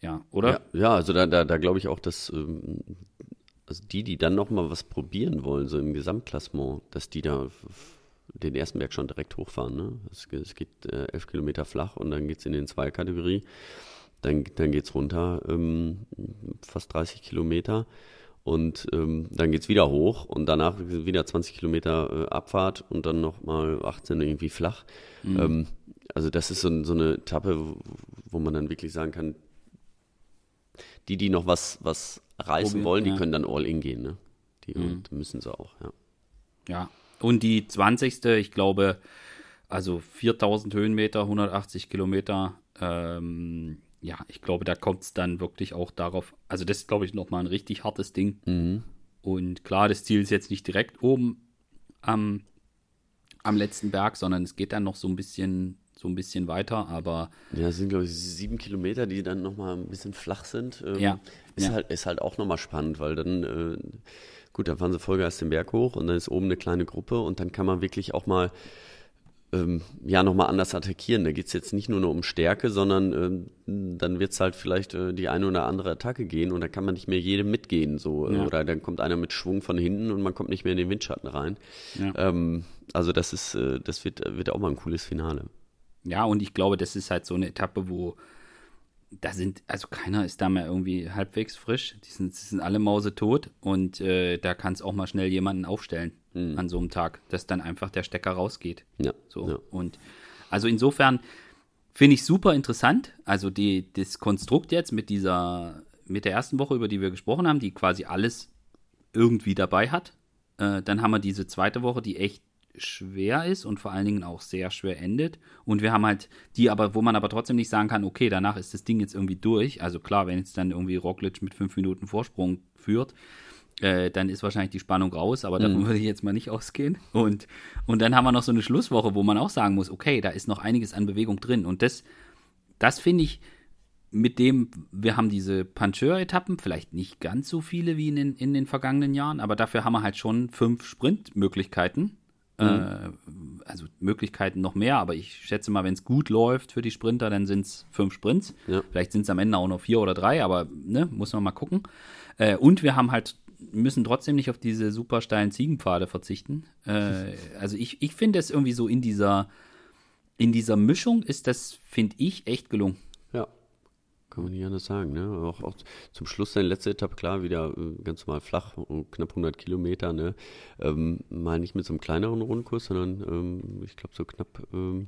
ja, oder? Ja, ja also da, da, da glaube ich auch, dass ähm, also die, die dann noch mal was probieren wollen, so im Gesamtklassement, dass die da den ersten Berg schon direkt hochfahren. Ne? Es, es geht äh, elf Kilometer flach und dann geht es in den zwei Kategorie. Dann, dann geht es runter ähm, fast 30 Kilometer. Und ähm, dann geht es wieder hoch und danach wieder 20 Kilometer äh, Abfahrt und dann nochmal 18 irgendwie flach. Mhm. Ähm, also das ist so, so, eine Etappe, wo man dann wirklich sagen kann, die, die noch was, was reißen Probier, wollen, die ja. können dann all in gehen. Ne? Die mhm. müssen sie auch, ja. Ja, und die 20. ich glaube, also 4000 Höhenmeter, 180 Kilometer, ähm, ja, ich glaube, da kommt es dann wirklich auch darauf. Also, das ist, glaube ich, nochmal ein richtig hartes Ding. Mhm. Und klar, das Ziel ist jetzt nicht direkt oben am, am letzten Berg, sondern es geht dann noch so ein bisschen, so ein bisschen weiter, aber. Ja, es sind, glaube ich, sieben Kilometer, die dann nochmal ein bisschen flach sind. Ähm, ja. Ist, ja. Halt, ist halt auch nochmal spannend, weil dann, äh, gut, dann fahren sie Vollgas den Berg hoch und dann ist oben eine kleine Gruppe und dann kann man wirklich auch mal ähm, ja nochmal anders attackieren. Da geht es jetzt nicht nur noch um Stärke, sondern ähm, dann wird es halt vielleicht äh, die eine oder andere Attacke gehen und da kann man nicht mehr jedem mitgehen. So. Ja. Oder dann kommt einer mit Schwung von hinten und man kommt nicht mehr in den Windschatten rein. Ja. Ähm, also das ist, äh, das wird, wird auch mal ein cooles Finale. Ja, und ich glaube, das ist halt so eine Etappe, wo da sind, also keiner ist da mehr irgendwie halbwegs frisch. Die sind, die sind alle mausetot und äh, da kann es auch mal schnell jemanden aufstellen mhm. an so einem Tag, dass dann einfach der Stecker rausgeht. Ja. So. Ja. Und also insofern finde ich super interessant. Also die, das Konstrukt jetzt mit dieser, mit der ersten Woche, über die wir gesprochen haben, die quasi alles irgendwie dabei hat. Äh, dann haben wir diese zweite Woche, die echt schwer ist und vor allen Dingen auch sehr schwer endet. Und wir haben halt die aber, wo man aber trotzdem nicht sagen kann, okay, danach ist das Ding jetzt irgendwie durch. Also klar, wenn jetzt dann irgendwie Roglic mit fünf Minuten Vorsprung führt, äh, dann ist wahrscheinlich die Spannung raus, aber davon mhm. würde ich jetzt mal nicht ausgehen. Und, und dann haben wir noch so eine Schlusswoche, wo man auch sagen muss, okay, da ist noch einiges an Bewegung drin. Und das, das finde ich mit dem, wir haben diese Puncheur-Etappen, vielleicht nicht ganz so viele wie in den, in den vergangenen Jahren, aber dafür haben wir halt schon fünf Sprintmöglichkeiten Mhm. Äh, also Möglichkeiten noch mehr, aber ich schätze mal, wenn es gut läuft für die Sprinter, dann sind es fünf Sprints. Ja. Vielleicht sind es am Ende auch noch vier oder drei, aber ne, muss man mal gucken. Äh, und wir haben halt, müssen trotzdem nicht auf diese super steilen Ziegenpfade verzichten. Äh, also ich, ich finde es irgendwie so in dieser, in dieser Mischung ist das, finde ich, echt gelungen. Kann man nicht anders sagen. Ne? Auch, auch zum Schluss seine letzte Etappe, klar, wieder äh, ganz normal flach, knapp 100 Kilometer. Ne? Ähm, mal nicht mit so einem kleineren Rundkurs, sondern ähm, ich glaube so knapp ähm,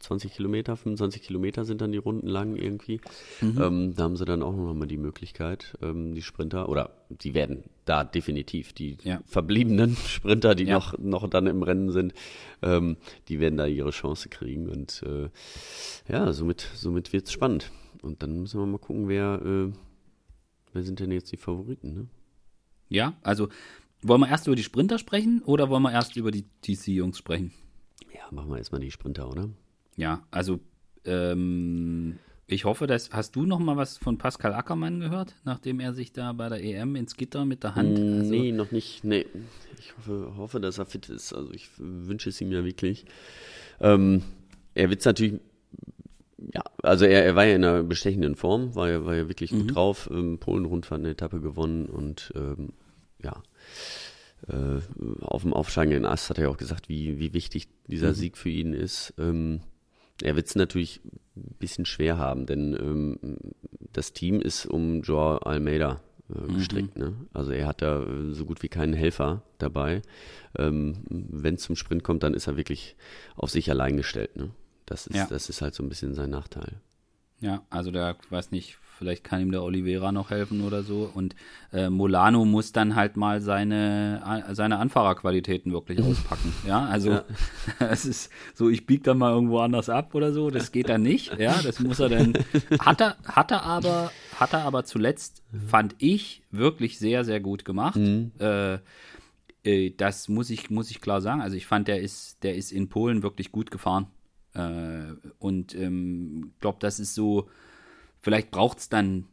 20 Kilometer, 25 Kilometer sind dann die Runden lang irgendwie. Mhm. Ähm, da haben sie dann auch noch mal die Möglichkeit, ähm, die Sprinter, oder die werden da definitiv, die ja. verbliebenen Sprinter, die ja. noch, noch dann im Rennen sind, ähm, die werden da ihre Chance kriegen. Und äh, ja, somit, somit wird es spannend. Und dann müssen wir mal gucken, wer, äh, wer sind denn jetzt die Favoriten, ne? Ja, also wollen wir erst über die Sprinter sprechen oder wollen wir erst über die TC-Jungs sprechen? Ja, machen wir erstmal die Sprinter, oder? Ja, also ähm, ich hoffe, dass hast du noch mal was von Pascal Ackermann gehört, nachdem er sich da bei der EM ins Gitter mit der Hand. Also nee, noch nicht. Nee. Ich hoffe, hoffe, dass er fit ist. Also ich wünsche es ihm ja wirklich. Ähm, er wird es natürlich ja, also er, er war ja in einer bestechenden Form, war ja, war ja wirklich mhm. gut drauf. Ähm, Polen-Rundfahrt eine Etappe gewonnen und ähm, ja, äh, auf dem aufsteigenden Ast hat er ja auch gesagt, wie, wie wichtig dieser mhm. Sieg für ihn ist. Ähm, er wird es natürlich ein bisschen schwer haben, denn ähm, das Team ist um Joao Almeida äh, mhm. gestrickt. Mhm. Ne? Also er hat da äh, so gut wie keinen Helfer dabei. Ähm, Wenn es zum Sprint kommt, dann ist er wirklich auf sich allein gestellt. Ne? Das ist, ja. das ist halt so ein bisschen sein Nachteil. Ja, also da, weiß nicht, vielleicht kann ihm der Oliveira noch helfen oder so. Und äh, Molano muss dann halt mal seine, seine Anfahrerqualitäten wirklich auspacken. Ja, also es ist so, ich biege dann mal irgendwo anders ab oder so. Das geht dann nicht. Ja, das muss er dann. Hat er, hat er aber, hat er aber zuletzt, fand ich, wirklich sehr, sehr gut gemacht. Mhm. Äh, äh, das muss ich, muss ich klar sagen. Also ich fand, der ist, der ist in Polen wirklich gut gefahren. Äh, und ähm, glaube, das ist so, vielleicht braucht es dann,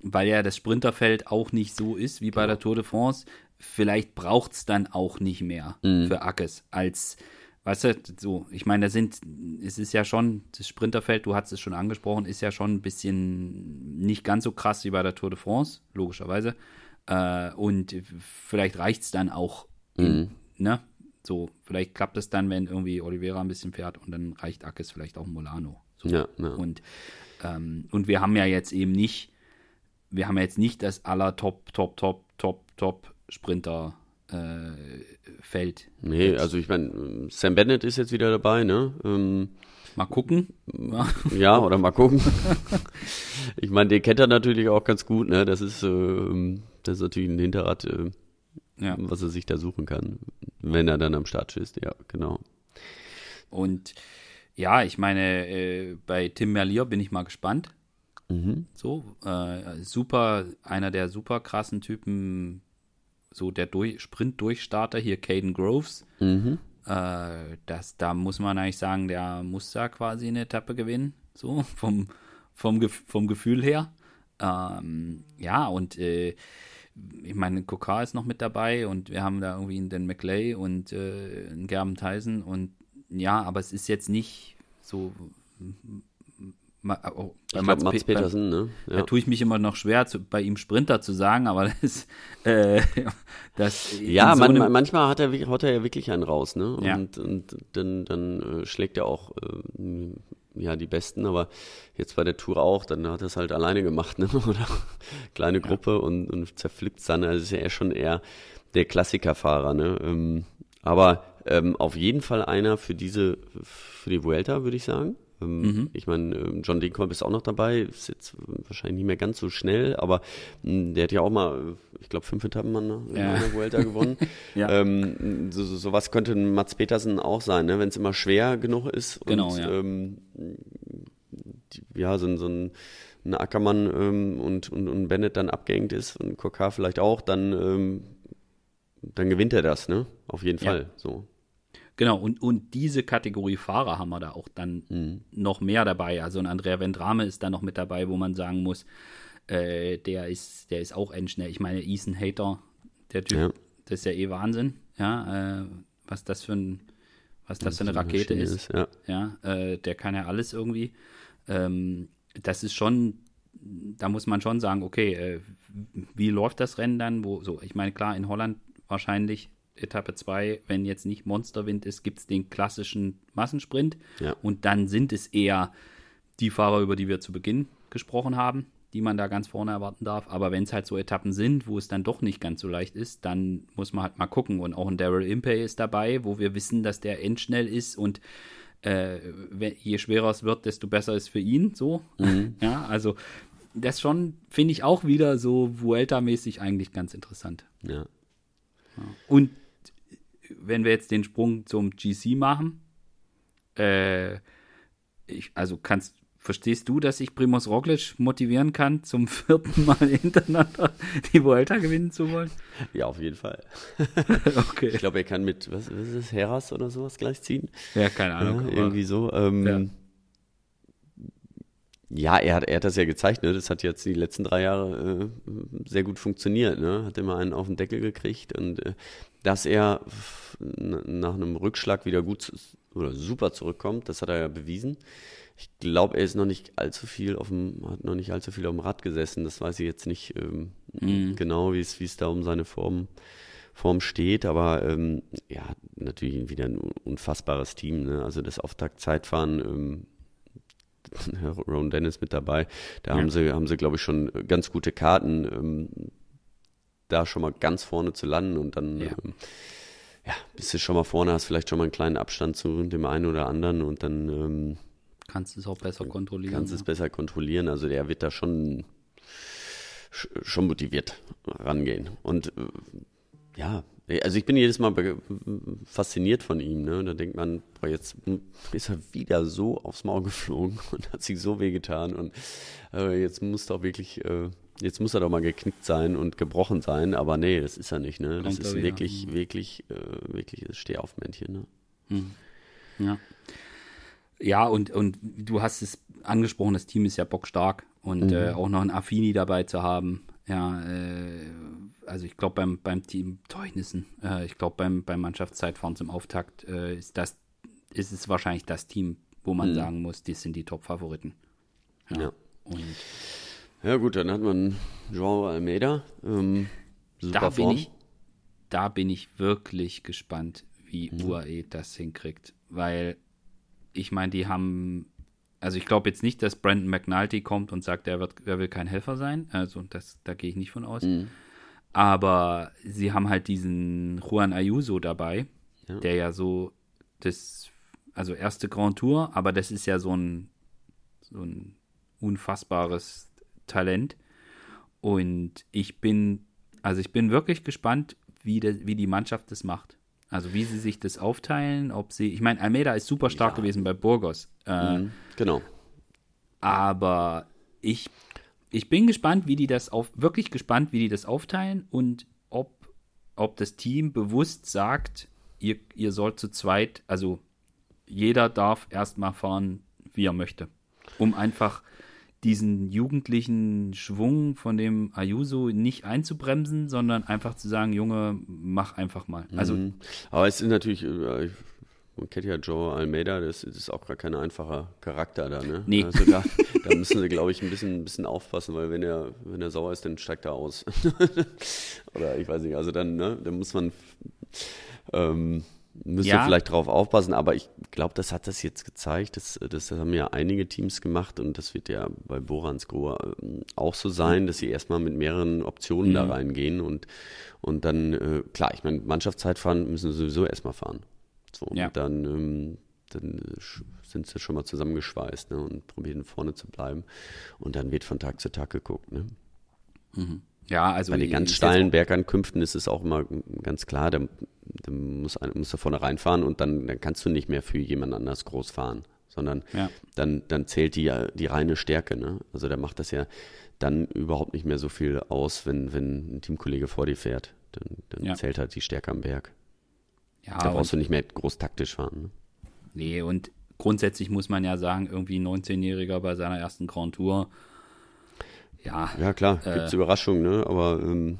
weil ja das Sprinterfeld auch nicht so ist wie bei genau. der Tour de France, vielleicht braucht es dann auch nicht mehr mhm. für Ackes als, weißt du, so, ich meine, da sind, es ist ja schon, das Sprinterfeld, du hast es schon angesprochen, ist ja schon ein bisschen nicht ganz so krass wie bei der Tour de France, logischerweise. Äh, und vielleicht reicht es dann auch, mhm. ne, so, vielleicht klappt es dann, wenn irgendwie Oliveira ein bisschen fährt und dann reicht Ackes vielleicht auch Molano. So. Ja, ja. Und, ähm, und wir haben ja jetzt eben nicht, wir haben ja jetzt nicht das aller Top, Top, Top, Top, Top Sprinter äh, Feld. Nee, jetzt. also ich meine, Sam Bennett ist jetzt wieder dabei, ne? Ähm, mal gucken. Ja, oder mal gucken. ich meine, den kennt er natürlich auch ganz gut, ne? Das ist, äh, das ist natürlich ein Hinterrad. Äh, ja. was er sich da suchen kann, wenn er dann am Start ist. Ja, genau. Und ja, ich meine, äh, bei Tim Merlier bin ich mal gespannt. Mhm. So, äh, super, einer der super krassen Typen, so der durch, Sprint-Durchstarter hier, Caden Groves. Mhm. Äh, das, da muss man eigentlich sagen, der muss da quasi eine Etappe gewinnen, so vom, vom, vom Gefühl her. Ähm, ja, und äh, ich meine, Kokar ist noch mit dabei und wir haben da irgendwie einen Dan McLay und äh, einen Gerben Tyson und ja, aber es ist jetzt nicht so. Oh, bei Mats, Mats Petersen, ne? Ja. Da tue ich mich immer noch schwer, zu, bei ihm Sprinter zu sagen, aber das, äh, das Ja, so man, manchmal hat er, haut er ja wirklich einen raus, ne? Und, ja. und dann, dann äh, schlägt er auch äh, ja, die Besten, aber jetzt bei der Tour auch, dann hat er es halt alleine gemacht, ne? Oder kleine Gruppe ja. und, und zerpflückt dann. Also ist ja schon eher der Klassikerfahrer, ne? Ähm, aber ähm, auf jeden Fall einer für diese, für die Vuelta, würde ich sagen. Ähm, mhm. Ich meine, ähm, John Degenkolb ist auch noch dabei, ist jetzt wahrscheinlich nicht mehr ganz so schnell, aber mh, hm, der hat ja auch mal, ich glaube, fünf Etappen ne, in ja. einer Vuelta gewonnen. ja. ähm, so, so, sowas könnte Mats Petersen auch sein, ne, wenn es immer schwer genug ist. Genau, und, ja. Ähm, die, ja, so, so ein, ein Ackermann ähm, und, und, und Bennett dann abgehängt ist und Kokar vielleicht auch, dann, ähm, dann gewinnt er das, ne? Auf jeden Fall. So. Genau, und, und diese Kategorie Fahrer haben wir da auch dann mhm. noch mehr dabei. Also ein Andrea Vendrame ist da noch mit dabei, wo man sagen muss, äh, der ist, der ist auch endschnell. Ich meine, Ethan Hater, der Typ, ja. das ist ja eh Wahnsinn, ja, äh, was das für ein, was das, das für eine Rakete ist. ist. ja, ja äh, der kann ja alles irgendwie. Ähm, das ist schon, da muss man schon sagen, okay, äh, wie läuft das Rennen dann? Wo, so, ich meine, klar, in Holland wahrscheinlich Etappe 2, wenn jetzt nicht Monsterwind ist, gibt es den klassischen Massensprint. Ja. Und dann sind es eher die Fahrer, über die wir zu Beginn gesprochen haben, die man da ganz vorne erwarten darf. Aber wenn es halt so Etappen sind, wo es dann doch nicht ganz so leicht ist, dann muss man halt mal gucken. Und auch ein Daryl Impey ist dabei, wo wir wissen, dass der endschnell ist und äh, je schwerer es wird, desto besser ist für ihn. So. Mhm. Ja, also das schon, finde ich auch wieder so Vuelta-mäßig eigentlich ganz interessant. Ja. Und wenn wir jetzt den Sprung zum GC machen, äh, ich, also kannst, verstehst du, dass ich Primoz Roglic motivieren kann, zum vierten Mal hintereinander die Vuelta gewinnen zu wollen? Ja, auf jeden Fall. okay. Ich glaube, er kann mit, was, was ist das, Heras oder sowas gleich ziehen? Ja, keine Ahnung. Ja, irgendwie so. Ähm, ja. Ja, er hat, er hat das ja gezeichnet. Das hat jetzt die letzten drei Jahre äh, sehr gut funktioniert. Ne? Hat immer einen auf den Deckel gekriegt und äh, dass er nach einem Rückschlag wieder gut oder super zurückkommt, das hat er ja bewiesen. Ich glaube, er ist noch nicht allzu viel auf dem, hat noch nicht allzu viel auf dem Rad gesessen. Das weiß ich jetzt nicht ähm, mhm. genau, wie es, wie es da um seine Form, Form steht, aber ähm, ja, natürlich wieder ein unfassbares Team. Ne? Also das Auftaktzeitfahren, ähm, Ron Dennis mit dabei, da ja. haben sie, haben sie, glaube ich, schon ganz gute Karten. Da schon mal ganz vorne zu landen und dann ja. Ähm, ja, bist du schon mal vorne, hast vielleicht schon mal einen kleinen Abstand zu dem einen oder anderen und dann ähm, kannst du es auch besser kontrollieren. Kannst ja. es besser kontrollieren. Also der wird da schon schon motiviert rangehen. Und äh, ja, also ich bin jedes Mal fasziniert von ihm. Ne? Da denkt man, boah, jetzt ist er wieder so aufs Maul geflogen und hat sich so wehgetan. Und äh, jetzt muss doch wirklich äh, Jetzt muss er doch mal geknickt sein und gebrochen sein, aber nee, das ist er nicht, ne? Das Kommt ist wirklich, wieder. wirklich, äh, wirklich das Stehaufmännchen, ne? Hm. Ja. Ja, und, und du hast es angesprochen, das Team ist ja bockstark und mhm. äh, auch noch ein Affini dabei zu haben. Ja, äh, also ich glaube beim, beim Team Teunissen, äh, ich glaube beim, beim Mannschaftszeitfahren zum Auftakt äh, ist das, ist es wahrscheinlich das Team, wo man mhm. sagen muss, die sind die Top-Favoriten. Ja. ja. Und ja gut, dann hat man Joao Almeida. Ähm, super da, Form. Bin ich, da bin ich wirklich gespannt, wie mhm. UAE das hinkriegt. Weil ich meine, die haben, also ich glaube jetzt nicht, dass Brandon McNulty kommt und sagt, er, wird, er will kein Helfer sein. Also das, da gehe ich nicht von aus. Mhm. Aber sie haben halt diesen Juan Ayuso dabei, ja. der ja so das, also erste Grand Tour, aber das ist ja so ein, so ein unfassbares Talent. Und ich bin, also ich bin wirklich gespannt, wie, de, wie die Mannschaft das macht. Also wie sie sich das aufteilen, ob sie, ich meine, Almeida ist super stark ja. gewesen bei Burgos. Äh, mhm, genau. Aber ich, ich bin gespannt, wie die das auf, wirklich gespannt, wie die das aufteilen und ob, ob das Team bewusst sagt, ihr, ihr sollt zu zweit, also jeder darf erstmal fahren, wie er möchte. Um einfach diesen jugendlichen Schwung von dem Ayuso nicht einzubremsen, sondern einfach zu sagen, Junge, mach einfach mal. Also, mhm. Aber es ist natürlich, äh, Und Ketia Joe Almeida, das, das, ist auch gar kein einfacher Charakter da, ne? Nee. Also da, da müssen sie, glaube ich, ein bisschen, ein bisschen aufpassen, weil wenn er, wenn er sauer ist, dann steigt er aus. Oder ich weiß nicht, also dann, ne, dann muss man ähm, müsste ja. vielleicht drauf aufpassen, aber ich glaube, das hat das jetzt gezeigt. Das, das haben ja einige Teams gemacht und das wird ja bei Borans Grohe ähm, auch so sein, dass sie erstmal mit mehreren Optionen mhm. da reingehen und, und dann, äh, klar, ich meine, Mannschaftszeitfahren müssen sie sowieso erstmal fahren. So, ja. und dann, ähm, dann sind sie schon mal zusammengeschweißt ne, und probieren vorne zu bleiben. Und dann wird von Tag zu Tag geguckt. Ne? Mhm. Ja, also. Bei den ganz steilen Bergankünften ist es auch immer ganz klar, da, da muss, musst du vorne reinfahren und dann, dann kannst du nicht mehr für jemand anders groß fahren, sondern ja. dann, dann zählt die, die reine Stärke. Ne? Also da macht das ja dann überhaupt nicht mehr so viel aus, wenn, wenn ein Teamkollege vor dir fährt. Dann, dann ja. zählt halt die Stärke am Berg. Ja, da brauchst du nicht mehr groß taktisch fahren. Ne? Nee, und grundsätzlich muss man ja sagen, irgendwie ein 19-Jähriger bei seiner ersten Grand Tour ja. Ja, klar, gibt es äh, Überraschungen, ne? Aber ähm,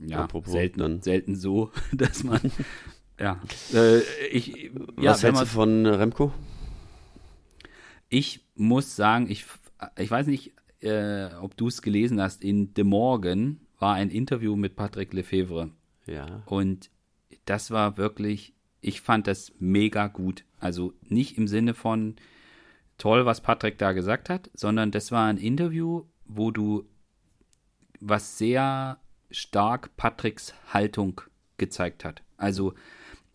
ja, apropos, selten, dann. selten so, dass man. ja. Äh, ich, ja, Was hältst du von Remco? Ich muss sagen, ich, ich weiß nicht, äh, ob du es gelesen hast, in De Morgen war ein Interview mit Patrick Lefebvre. Ja. Und das war wirklich, ich fand das mega gut. Also nicht im Sinne von toll, was Patrick da gesagt hat, sondern das war ein Interview, wo du was sehr stark Patricks Haltung gezeigt hat. Also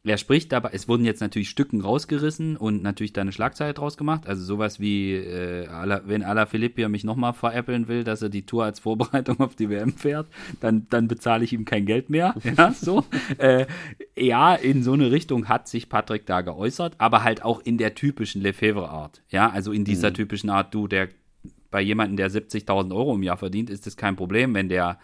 er spricht dabei, es wurden jetzt natürlich Stücken rausgerissen und natürlich da eine Schlagzeile draus gemacht. Also sowas wie, äh, wenn Ala Philippia mich nochmal veräppeln will, dass er die Tour als Vorbereitung auf die WM fährt, dann, dann bezahle ich ihm kein Geld mehr. Ja, so. äh, ja, in so eine Richtung hat sich Patrick da geäußert, aber halt auch in der typischen Lefebvre-Art. Ja, also in dieser mhm. typischen Art, du, der bei jemandem, der 70.000 Euro im Jahr verdient, ist das kein Problem, wenn der,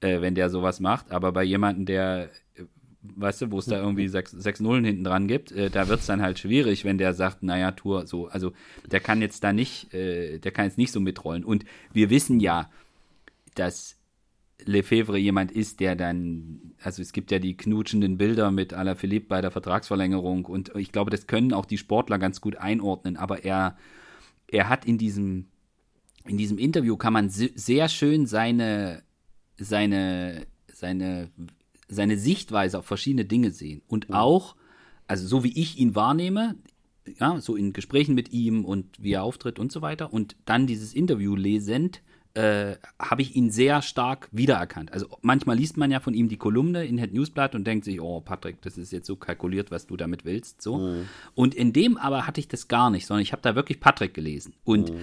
äh, wenn der sowas macht. Aber bei jemandem, der, äh, weißt du, wo es da irgendwie sechs, sechs Nullen hinten dran gibt, äh, da wird es dann halt schwierig, wenn der sagt, naja, Tour, so. Also der kann jetzt da nicht, äh, der kann jetzt nicht so mitrollen. Und wir wissen ja, dass Lefebvre jemand ist, der dann, also es gibt ja die knutschenden Bilder mit Alaphilippe bei der Vertragsverlängerung und ich glaube, das können auch die Sportler ganz gut einordnen, aber er, er hat in diesem in diesem Interview kann man sehr schön seine, seine, seine, seine Sichtweise auf verschiedene Dinge sehen. Und auch, also so wie ich ihn wahrnehme, ja, so in Gesprächen mit ihm und wie er auftritt und so weiter. Und dann dieses Interview lesend, äh, habe ich ihn sehr stark wiedererkannt. Also manchmal liest man ja von ihm die Kolumne in Head Newsblatt und denkt sich, oh Patrick, das ist jetzt so kalkuliert, was du damit willst. So. Mhm. Und in dem aber hatte ich das gar nicht, sondern ich habe da wirklich Patrick gelesen. Und mhm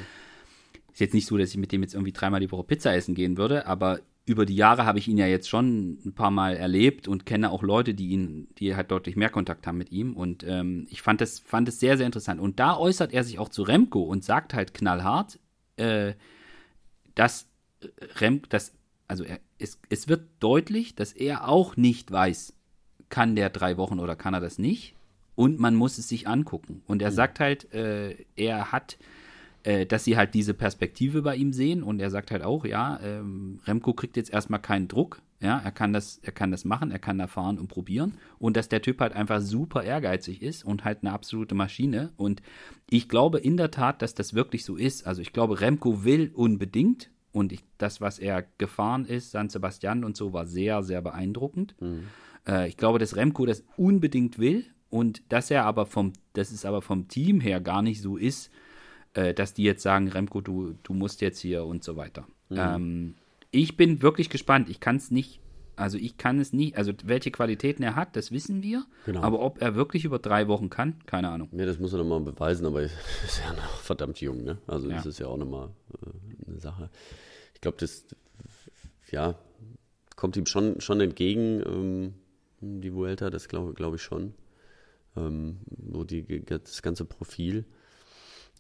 ist jetzt nicht so, dass ich mit dem jetzt irgendwie dreimal die Woche Pizza essen gehen würde, aber über die Jahre habe ich ihn ja jetzt schon ein paar Mal erlebt und kenne auch Leute, die ihn, die halt deutlich mehr Kontakt haben mit ihm. Und ähm, ich fand das, fand es sehr, sehr interessant. Und da äußert er sich auch zu Remco und sagt halt knallhart, äh, dass Rem, dass, also er, es, es wird deutlich, dass er auch nicht weiß, kann der drei Wochen oder kann er das nicht. Und man muss es sich angucken. Und er mhm. sagt halt, äh, er hat äh, dass sie halt diese Perspektive bei ihm sehen und er sagt halt auch, ja, ähm, Remco kriegt jetzt erstmal keinen Druck, ja, er kann das, er kann das machen, er kann da fahren und probieren und dass der Typ halt einfach super ehrgeizig ist und halt eine absolute Maschine und ich glaube in der Tat, dass das wirklich so ist. Also ich glaube, Remco will unbedingt und ich, das, was er gefahren ist, San Sebastian und so, war sehr, sehr beeindruckend. Mhm. Äh, ich glaube, dass Remco das unbedingt will und dass er aber vom, dass es aber vom Team her gar nicht so ist, äh, dass die jetzt sagen, Remco, du, du musst jetzt hier und so weiter. Mhm. Ähm, ich bin wirklich gespannt. Ich kann es nicht, also ich kann es nicht, also welche Qualitäten er hat, das wissen wir. Genau. Aber ob er wirklich über drei Wochen kann, keine Ahnung. Ja, das muss er nochmal beweisen, aber er ist ja noch verdammt jung, ne? Also ja. das ist ja auch nochmal äh, eine Sache. Ich glaube, das, ja, kommt ihm schon, schon entgegen, ähm, die Vuelta, das glaube glaub ich schon. Ähm, so die, das ganze Profil.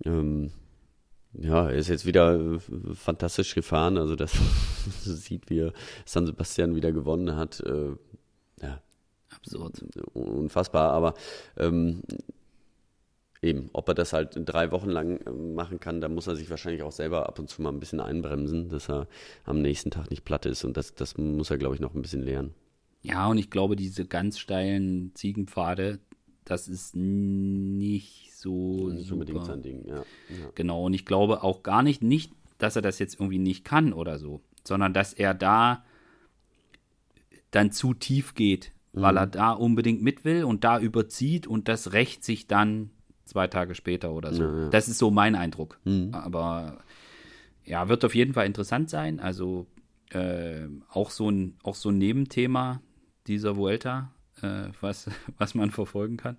Ähm, ja, er ist jetzt wieder äh, fantastisch gefahren. Also das sieht, wie er San Sebastian wieder gewonnen hat. Äh, ja, absurd. Unfassbar. Aber ähm, eben, ob er das halt drei Wochen lang äh, machen kann, da muss er sich wahrscheinlich auch selber ab und zu mal ein bisschen einbremsen, dass er am nächsten Tag nicht platt ist. Und das, das muss er, glaube ich, noch ein bisschen lernen. Ja, und ich glaube, diese ganz steilen Ziegenpfade, das ist nicht so Nicht super. unbedingt sein Ding, ja. ja. Genau, und ich glaube auch gar nicht, nicht, dass er das jetzt irgendwie nicht kann oder so, sondern dass er da dann zu tief geht, weil Mhm. er da unbedingt mit will und da überzieht und das rächt sich dann zwei Tage später oder so. Ja, Mhm. ja. Das ist so mein Eindruck. Aber ja, wird auf jeden Fall interessant sein. Also äh, auch, so ein, auch so ein Nebenthema dieser Vuelta, äh, was, was man verfolgen kann.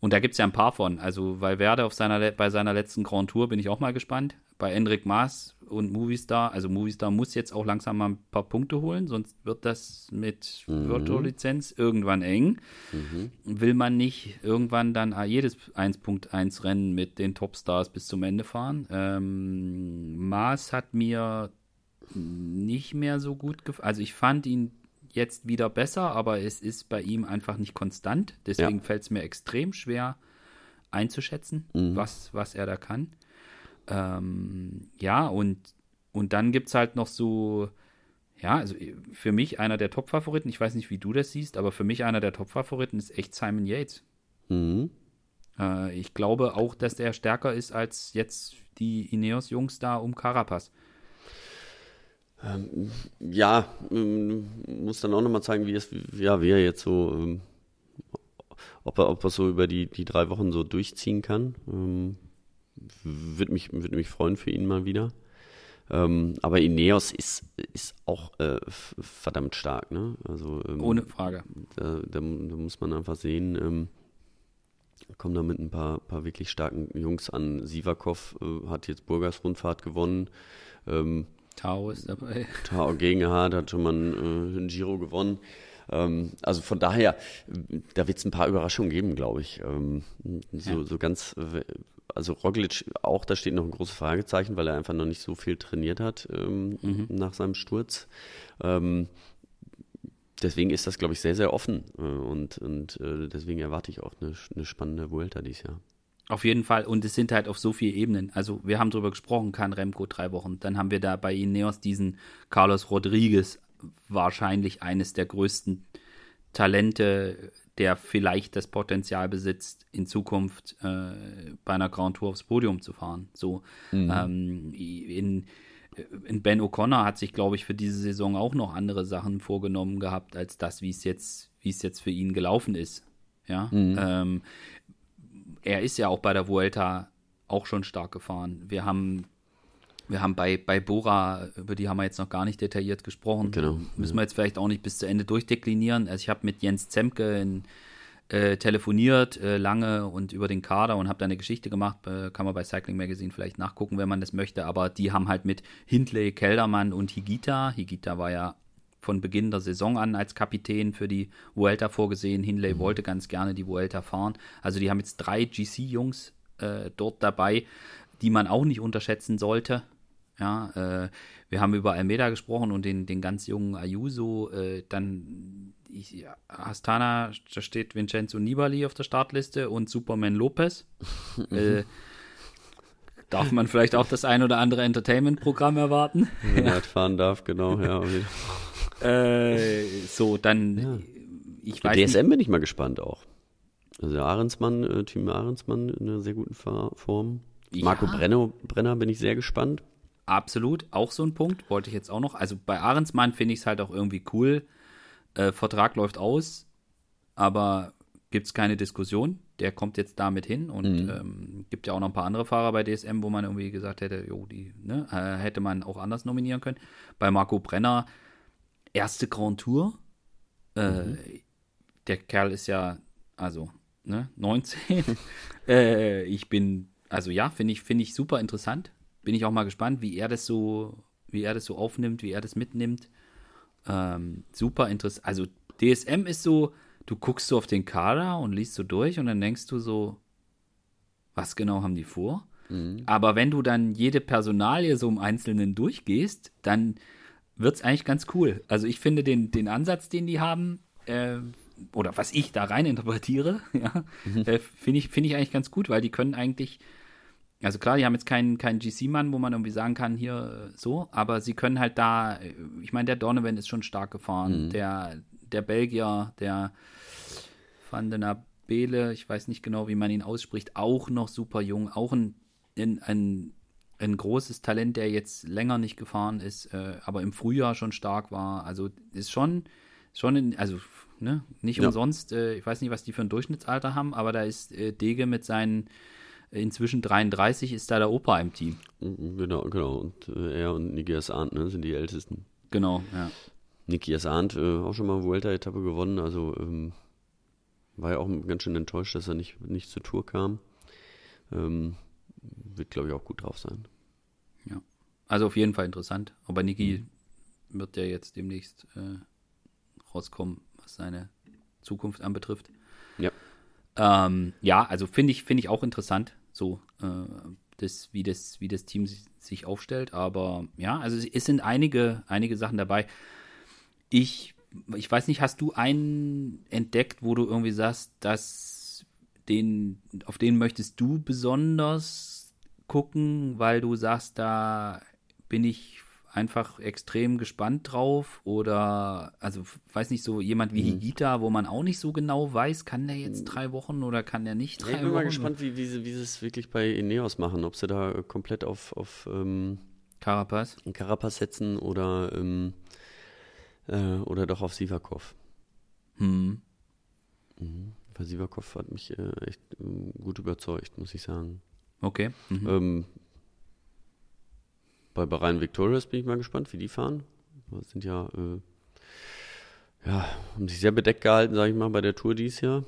Und da gibt es ja ein paar von. Also Valverde auf seiner, bei seiner letzten Grand Tour bin ich auch mal gespannt. Bei Enric Maas und Movistar, also Movistar muss jetzt auch langsam mal ein paar Punkte holen, sonst wird das mit Virtual-Lizenz irgendwann eng. Will man nicht irgendwann dann jedes 1.1 Rennen mit den Topstars bis zum Ende fahren? Ähm, Maas hat mir nicht mehr so gut gefallen. Also ich fand ihn jetzt wieder besser, aber es ist bei ihm einfach nicht konstant. Deswegen Ja. fällt es mir extrem schwer einzuschätzen, was, was er da kann. Ähm, ja, und, und dann gibt es halt noch so, ja, also für mich einer der Top-Favoriten, ich weiß nicht, wie du das siehst, aber für mich einer der Top-Favoriten ist echt Simon Yates. Mhm. Äh, ich glaube auch, dass der stärker ist als jetzt die Ineos-Jungs da um Carapaz. Ja, ähm, muss dann auch nochmal zeigen, wie es, ja, wie er jetzt so, ähm, ob er, ob er so über die, die drei Wochen so durchziehen kann. Ähm, Würde mich, würd mich freuen für ihn mal wieder. Ähm, aber Ineos ist, ist auch äh, verdammt stark, ne? Also ähm, Ohne Frage. da, da, da muss man einfach sehen, ähm, kommen da mit ein paar, paar wirklich starken Jungs an. Sivakov äh, hat jetzt Burgers Rundfahrt gewonnen. Ähm, Tao ist dabei. Tao Gegenhardt hat schon mal äh, einen Giro gewonnen. Ähm, also von daher, da wird es ein paar Überraschungen geben, glaube ich. Ähm, so, Ja. so ganz, äh, also Roglic auch, da steht noch ein großes Fragezeichen, weil er einfach noch nicht so viel trainiert hat ähm, nach seinem Sturz. Ähm, deswegen ist das, glaube ich, sehr, sehr offen. Äh, und und äh, deswegen erwarte ich auch eine, eine spannende Vuelta dieses Jahr. Auf jeden Fall. Und es sind halt auf so vielen Ebenen. Also wir haben drüber gesprochen, kann Remco drei Wochen. Dann haben wir da bei Ineos diesen Carlos Rodriguez, wahrscheinlich eines der größten Talente, der vielleicht das Potenzial besitzt, in Zukunft äh, bei einer Grand Tour aufs Podium zu fahren. So ähm, in, in Ben O'Connor hat sich, glaube ich, für diese Saison auch noch andere Sachen vorgenommen gehabt, als das, wie es jetzt, wie es jetzt für ihn gelaufen ist. Ja. Ähm, er ist ja auch bei der Vuelta auch schon stark gefahren. Wir haben, wir haben bei, bei Bora, über die haben wir jetzt noch gar nicht detailliert gesprochen. Genau, Müssen wir jetzt vielleicht auch nicht bis zu Ende durchdeklinieren. Also ich habe mit Jens Zemke in, äh, telefoniert äh, lange und über den Kader und habe da eine Geschichte gemacht. Äh, kann man bei Cycling Magazine vielleicht nachgucken, wenn man das möchte. Aber die haben halt mit Hindley, Keldermann und Higita. Higita war ja von Beginn der Saison an als Kapitän für die Vuelta vorgesehen. Hindley wollte ganz gerne die Vuelta fahren. Also die haben jetzt drei GC-Jungs äh, dort dabei, die man auch nicht unterschätzen sollte. Ja, äh, wir haben über Almeida gesprochen und den, den ganz jungen Ayuso. Äh, dann ich, ja, Astana, da steht Vincenzo Nibali auf der Startliste und Superman Lopez. äh, darf man vielleicht auch das ein oder andere Entertainment-Programm erwarten? Wenn er halt fahren darf, genau, ja. Äh, so, dann, ich weiß DSM nicht, bin ich mal gespannt auch. Also Ahrensmann, äh, Team Ahrensmann in einer sehr guten Fahr Form. Marco Ja. Brenner, Brenner bin ich sehr gespannt. absolut, auch so ein Punkt, wollte ich jetzt auch noch. Also bei Ahrensmann finde ich es halt auch irgendwie cool. Äh, Vertrag läuft aus, aber gibt es keine Diskussion. Der kommt jetzt damit hin und ähm, gibt ja auch noch ein paar andere Fahrer bei DSM, wo man irgendwie gesagt hätte, jo, die ne, äh, hätte man auch anders nominieren können. Bei Marco Brenner, erste Grand Tour. Äh, Der Kerl ist ja, also, ne, 19. äh, ich bin, also ja, finde ich, finde ich super interessant. Bin ich auch mal gespannt, wie er das so, wie er das so aufnimmt, wie er das mitnimmt. Ähm, super interessant. Also DSM ist so, du guckst so auf den Kader und liest so durch und dann denkst du so, was genau haben die vor? Aber wenn du dann jede Personalie so im Einzelnen durchgehst, dann wird es eigentlich ganz cool. Also ich finde den, den Ansatz, den die haben, äh, oder was ich da rein interpretiere, ja, äh, finde ich, finde ich eigentlich ganz gut, weil die können eigentlich, also klar, die haben jetzt keinen, keinen GC-Mann, wo man irgendwie sagen kann, hier äh, so, aber sie können halt da, äh, ich meine, der Donovan ist schon stark gefahren, der, der Belgier, der Van den Ab Bele, ich weiß nicht genau, wie man ihn ausspricht, auch noch super jung, auch ein, ein, ein, ein großes Talent, der jetzt länger nicht gefahren ist, äh, aber im Frühjahr schon stark war. Also ist schon, schon in, also ne, nicht Ja. umsonst, äh, ich weiß nicht, was die für ein Durchschnittsalter haben, aber da ist äh, Dege mit seinen äh, inzwischen 33 ist da der Opa im Team. Genau, genau. Und äh, er und Niki Asant ne, sind die Ältesten. Genau, ja. Niki Asant äh, auch schon mal Vuelta-Etappe gewonnen, also ähm, war ja auch ganz schön enttäuscht, dass er nicht, nicht zur Tour kam. Ähm, wird, glaube ich, auch gut drauf sein. Also auf jeden Fall interessant. Aber Niki wird ja jetzt demnächst äh, rauskommen, was seine Zukunft anbetrifft. Ja. Ähm, ja, also finde ich, finde ich auch interessant, so äh, das, wie das, wie das Team sich, sich aufstellt. Aber ja, also es sind einige, einige Sachen dabei. Ich, ich weiß nicht, hast du einen entdeckt, wo du irgendwie sagst, dass den, auf den möchtest du besonders gucken, weil du sagst, da bin ich einfach extrem gespannt drauf oder also weiß nicht so jemand wie Higita, wo man auch nicht so genau weiß, kann der jetzt drei Wochen oder kann der nicht drei ich bin Wochen? mal gespannt, wie, wie, sie, wie sie es wirklich bei Ineos machen, ob sie da äh, komplett auf, auf ähm, Carapaz. Carapaz setzen oder, ähm, äh, oder doch auf Sivakov. Hm. Weil Sivakov hat mich äh, echt ähm, gut überzeugt, muss ich sagen. Okay. Mhm. Ähm, bei Bahrain Victorious bin ich mal gespannt, wie die fahren. Das sind ja, äh, ja, haben sich sehr bedeckt gehalten, sage ich mal, bei der Tour dieses Jahr.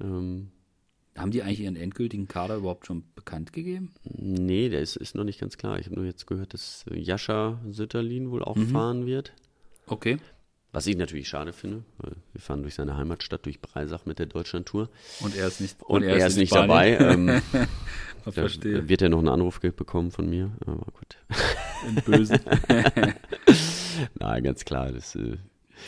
Ähm, Haben die eigentlich ihren endgültigen Kader überhaupt schon bekannt gegeben? nee, der ist, ist noch nicht ganz klar. Ich habe nur jetzt gehört, dass äh, Jascha Sütterlin wohl auch Mhm. fahren wird. Okay. Was ich natürlich schade finde, weil wir fahren durch seine Heimatstadt, durch Breisach mit der Deutschlandtour. Und er ist nicht Und, er ist in nicht Spanien. dabei. Ähm, da verstehe. wird er noch einen Anruf bekommen von mir. Aber gut. Im Bösen. Nein, ganz klar, das äh,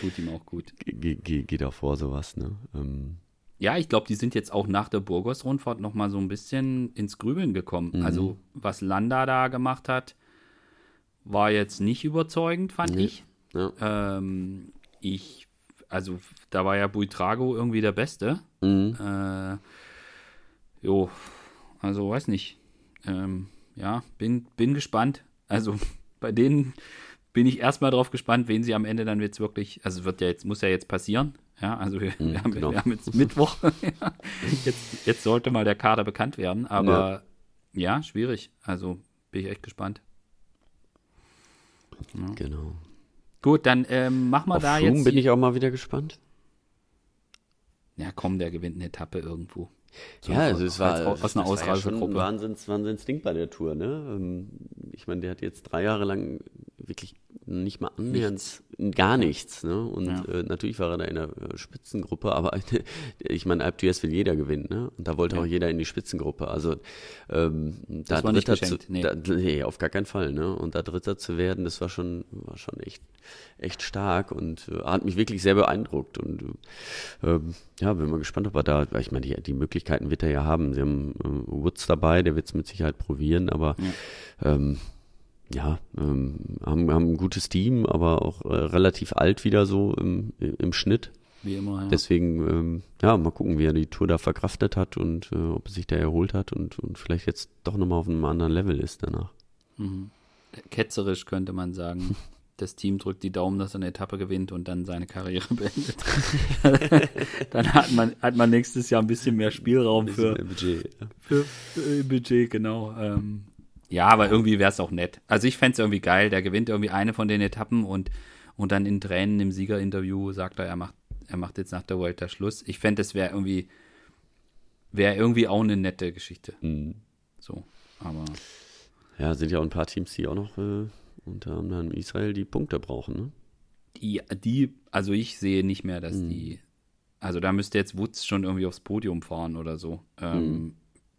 Tut ihm auch gut. ge- ge- geht auch vor, sowas. Ne? Ähm, Ja, ich glaube, die sind jetzt auch nach der Burgos-Rundfahrt noch mal so ein bisschen ins Grübeln gekommen. Mhm. Also, was Landa da gemacht hat, war jetzt nicht überzeugend, fand Nee. ich. Ja. Ähm, ich, also, da war ja Buitrago irgendwie der Beste. Mhm. Äh, jo, also, weiß nicht. Ähm, ja, bin, bin gespannt. Also, bei denen bin ich erstmal drauf gespannt, wen sie am Ende dann jetzt wirklich, also wird ja jetzt, muss ja jetzt passieren. Ja, also wir, wir, haben, genau. wir haben jetzt Mittwoch. Ja. jetzt, jetzt sollte mal der Kader bekannt werden, aber ja, schwierig. Also bin ich echt gespannt. Genau. Gut, dann ähm, mach mal Auf da Froome jetzt. bin ich auch mal wieder gespannt. ja, komm, der gewinnt eine Etappe irgendwo. So ja, aus- also es war, aus das, einer das war ja Ausreisegruppe. Wahnsinns, Wahnsinnsding bei der Tour. Ne? Ähm, Ich meine, der hat jetzt drei Jahre lang wirklich nicht mal annähernd gar nichts. Ne? Und Ja. äh, natürlich war er da in der äh, Spitzengruppe, aber ich meine, Alp d'Huez will jeder gewinnen. Ne? Und da wollte Ja. auch jeder in die Spitzengruppe. Also ähm, da war nicht Dritter zu, nee. Da, nee, auf gar keinen Fall. Ne? Und da Dritter zu werden, das war schon, war schon echt, echt stark und äh, hat mich wirklich sehr beeindruckt. Und äh, ähm, ja, bin mal gespannt, ob er da, ich meine, die, die Möglichkeiten wird er ja haben. Sie haben äh, Woods dabei, der wird es mit Sicherheit probieren, aber ähm, ja, ähm, haben, haben ein gutes Team, aber auch äh, relativ alt wieder so im, im Schnitt. Wie immer, ja. Deswegen, ähm, ja, mal gucken, wie er die Tour da verkraftet hat und äh, ob er sich da erholt hat und, und vielleicht jetzt doch nochmal auf einem anderen Level ist danach. Ketzerisch könnte man sagen. Das Team drückt die Daumen, dass er eine Etappe gewinnt und dann seine Karriere beendet. dann hat man, hat man nächstes Jahr ein bisschen mehr Spielraum für, Budget. Ja. für, für Budget, genau. Ähm, ja, aber irgendwie wäre es auch nett. Also ich fände es irgendwie geil. Der gewinnt irgendwie eine von den Etappen und, und dann in Tränen im Siegerinterview sagt er, er macht, er macht jetzt nach der Vuelta Schluss. Ich fände, das wäre irgendwie, wäre irgendwie auch eine nette Geschichte. Mhm. So, aber ja, sind ja auch ein paar Teams, die auch noch äh, unter anderem Israel die Punkte brauchen. Ne? die, die, also ich sehe nicht mehr, dass Mhm. die, also da müsste jetzt Woods schon irgendwie aufs Podium fahren oder so, ähm, Mhm.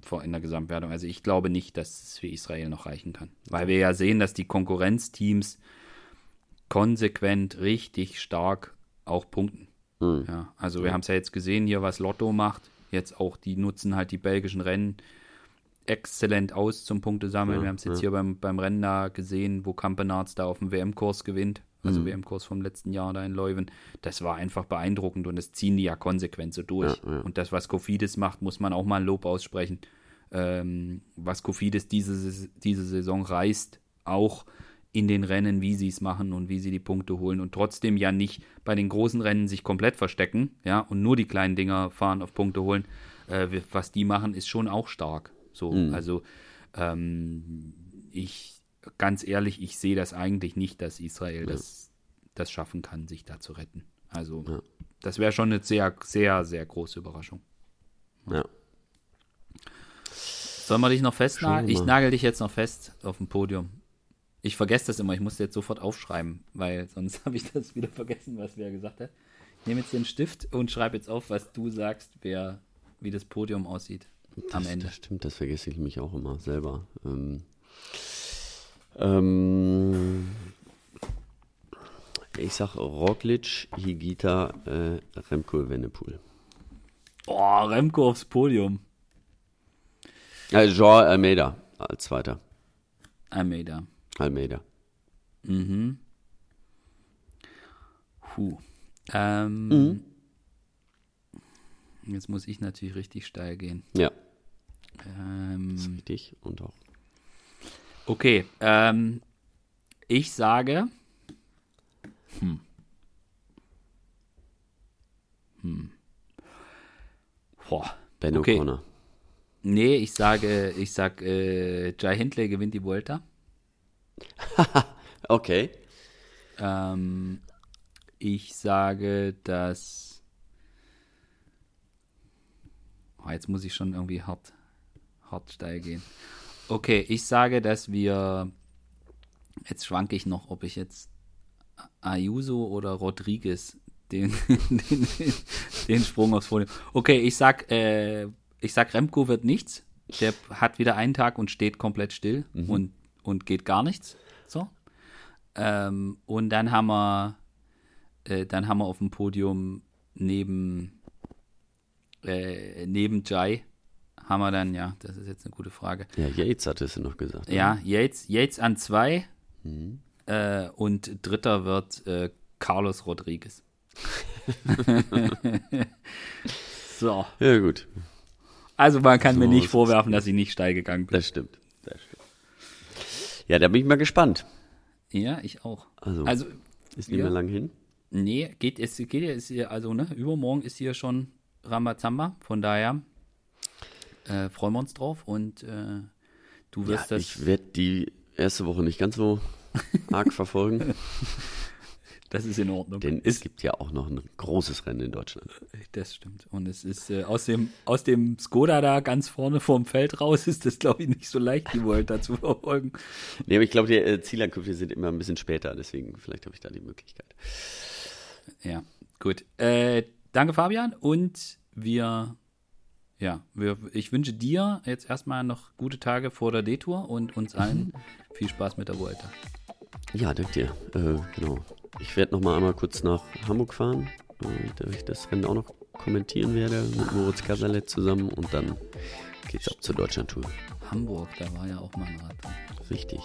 Vor in der Gesamtwertung. Also ich glaube nicht, dass es für Israel noch reichen kann. Weil wir ja sehen, dass die Konkurrenzteams konsequent richtig stark auch punkten. Mhm. Ja, also wir haben es ja jetzt gesehen hier, was Lotto macht. Jetzt auch, die nutzen halt die belgischen Rennen exzellent aus zum Punktesammeln. Ja, wir haben es jetzt ja. hier beim, beim Rennen da gesehen, wo Campenarts da auf dem WM-Kurs gewinnt. Also WM-Kurs vom letzten Jahr da in Leuven, das war einfach beeindruckend und das ziehen die ja konsequent so durch. Ja, ja. Und das, was Kofidis macht, muss man auch mal ein Lob aussprechen. Ähm, was Kofidis diese, diese Saison reißt, auch in den Rennen, wie sie es machen und wie sie die Punkte holen und trotzdem ja nicht bei den großen Rennen sich komplett verstecken, ja, und nur die kleinen Dinger fahren auf Punkte holen. Äh, was die machen, ist schon auch stark. So, also ähm, ich ganz ehrlich, ich sehe das eigentlich nicht, dass Israel das, das schaffen kann, sich da zu retten. Also Ja. das wäre schon eine sehr, sehr, sehr große Überraschung. Ja. Sollen wir dich noch festnageln? Ich nagel dich jetzt noch fest auf dem Podium. Ich vergesse das immer, ich muss jetzt sofort aufschreiben, weil sonst habe ich das wieder vergessen, was wer gesagt hat. Ich nehme jetzt den Stift und schreibe jetzt auf, was du sagst, wer, wie das Podium aussieht am Das, Ende. das stimmt, das vergesse ich mich auch immer selber. Ähm, ähm, ich sag Roglic, Higita, äh, Remco, Evenepoel. Boah, Remco aufs Podium. Äh, Jean Almeida als Zweiter. Almeida. Almeida. Mhm. Puh. Ähm, Mhm. Jetzt muss ich natürlich richtig steil gehen. Ja, Ähm, ist richtig. Und auch. Okay, ähm, ich sage. Hm. Hm. Boah. Ben Okay. O'Connor. Nee, ich sage, ich sag, äh, Jai Hindley gewinnt die Vuelta. Okay. Ähm, ich sage, dass. Oh, jetzt muss ich schon irgendwie hart, hart steil gehen. Okay, ich sage, dass wir. Jetzt schwanke ich noch, ob ich jetzt Ayuso oder Rodriguez den, den, den Sprung aufs Podium. Okay, ich sag, äh, ich sag, Remco wird nichts. Der hat wieder einen Tag und steht komplett still und, und geht gar nichts. So. Ähm, und dann haben wir, äh, dann haben wir auf dem Podium neben, äh, neben Jai, haben wir dann, ja, das ist jetzt eine gute Frage. Ja, Yates hattest du noch gesagt. Ja, Yates, Yates an zwei äh, und dritter wird äh, Carlos Rodriguez. so, Ja, gut. also man kann mir So nicht ist vorwerfen, dass ich nicht steil gegangen bin. Das stimmt. Das stimmt. Ja, da bin ich mal gespannt. Ja, ich auch. Also, Also, ist nicht ja. mehr lang hin. Nee, geht, es geht ja, also, ne, übermorgen ist hier schon Rambazamba, von daher äh, freuen wir uns drauf und äh, du Ja, wirst das, ich werde die erste Woche nicht ganz so arg verfolgen, das ist in Ordnung. denn es gibt ja auch noch ein großes Rennen in Deutschland. Das stimmt. Und es ist äh, aus, dem, aus dem Skoda da ganz vorne vorm Feld raus, ist das, glaube ich, nicht so leicht, die Vuelta zu verfolgen. Nee, aber ich glaube, die äh, Zielankünfte sind immer ein bisschen später, deswegen vielleicht habe ich da die Möglichkeit. Ja, gut. Äh, danke, Fabian. Und wir, ja, wir, ich wünsche dir jetzt erstmal noch gute Tage vor der D-Tour und uns allen viel Spaß mit der Vuelta. Ja, danke dir. Äh, genau. Ich werde noch mal einmal kurz nach Hamburg fahren, äh, da ich das Rennen auch noch kommentieren werde mit Moritz Casalet zusammen und dann geht's ab zur Deutschlandtour. Hamburg, da war ja auch mal ein Radrennen. Richtig.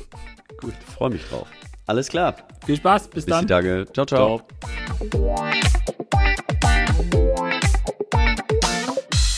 Gut, freue mich drauf. Alles klar. Viel Spaß, bis, Bis dann. die Tage. ciao. ciao. Ciao.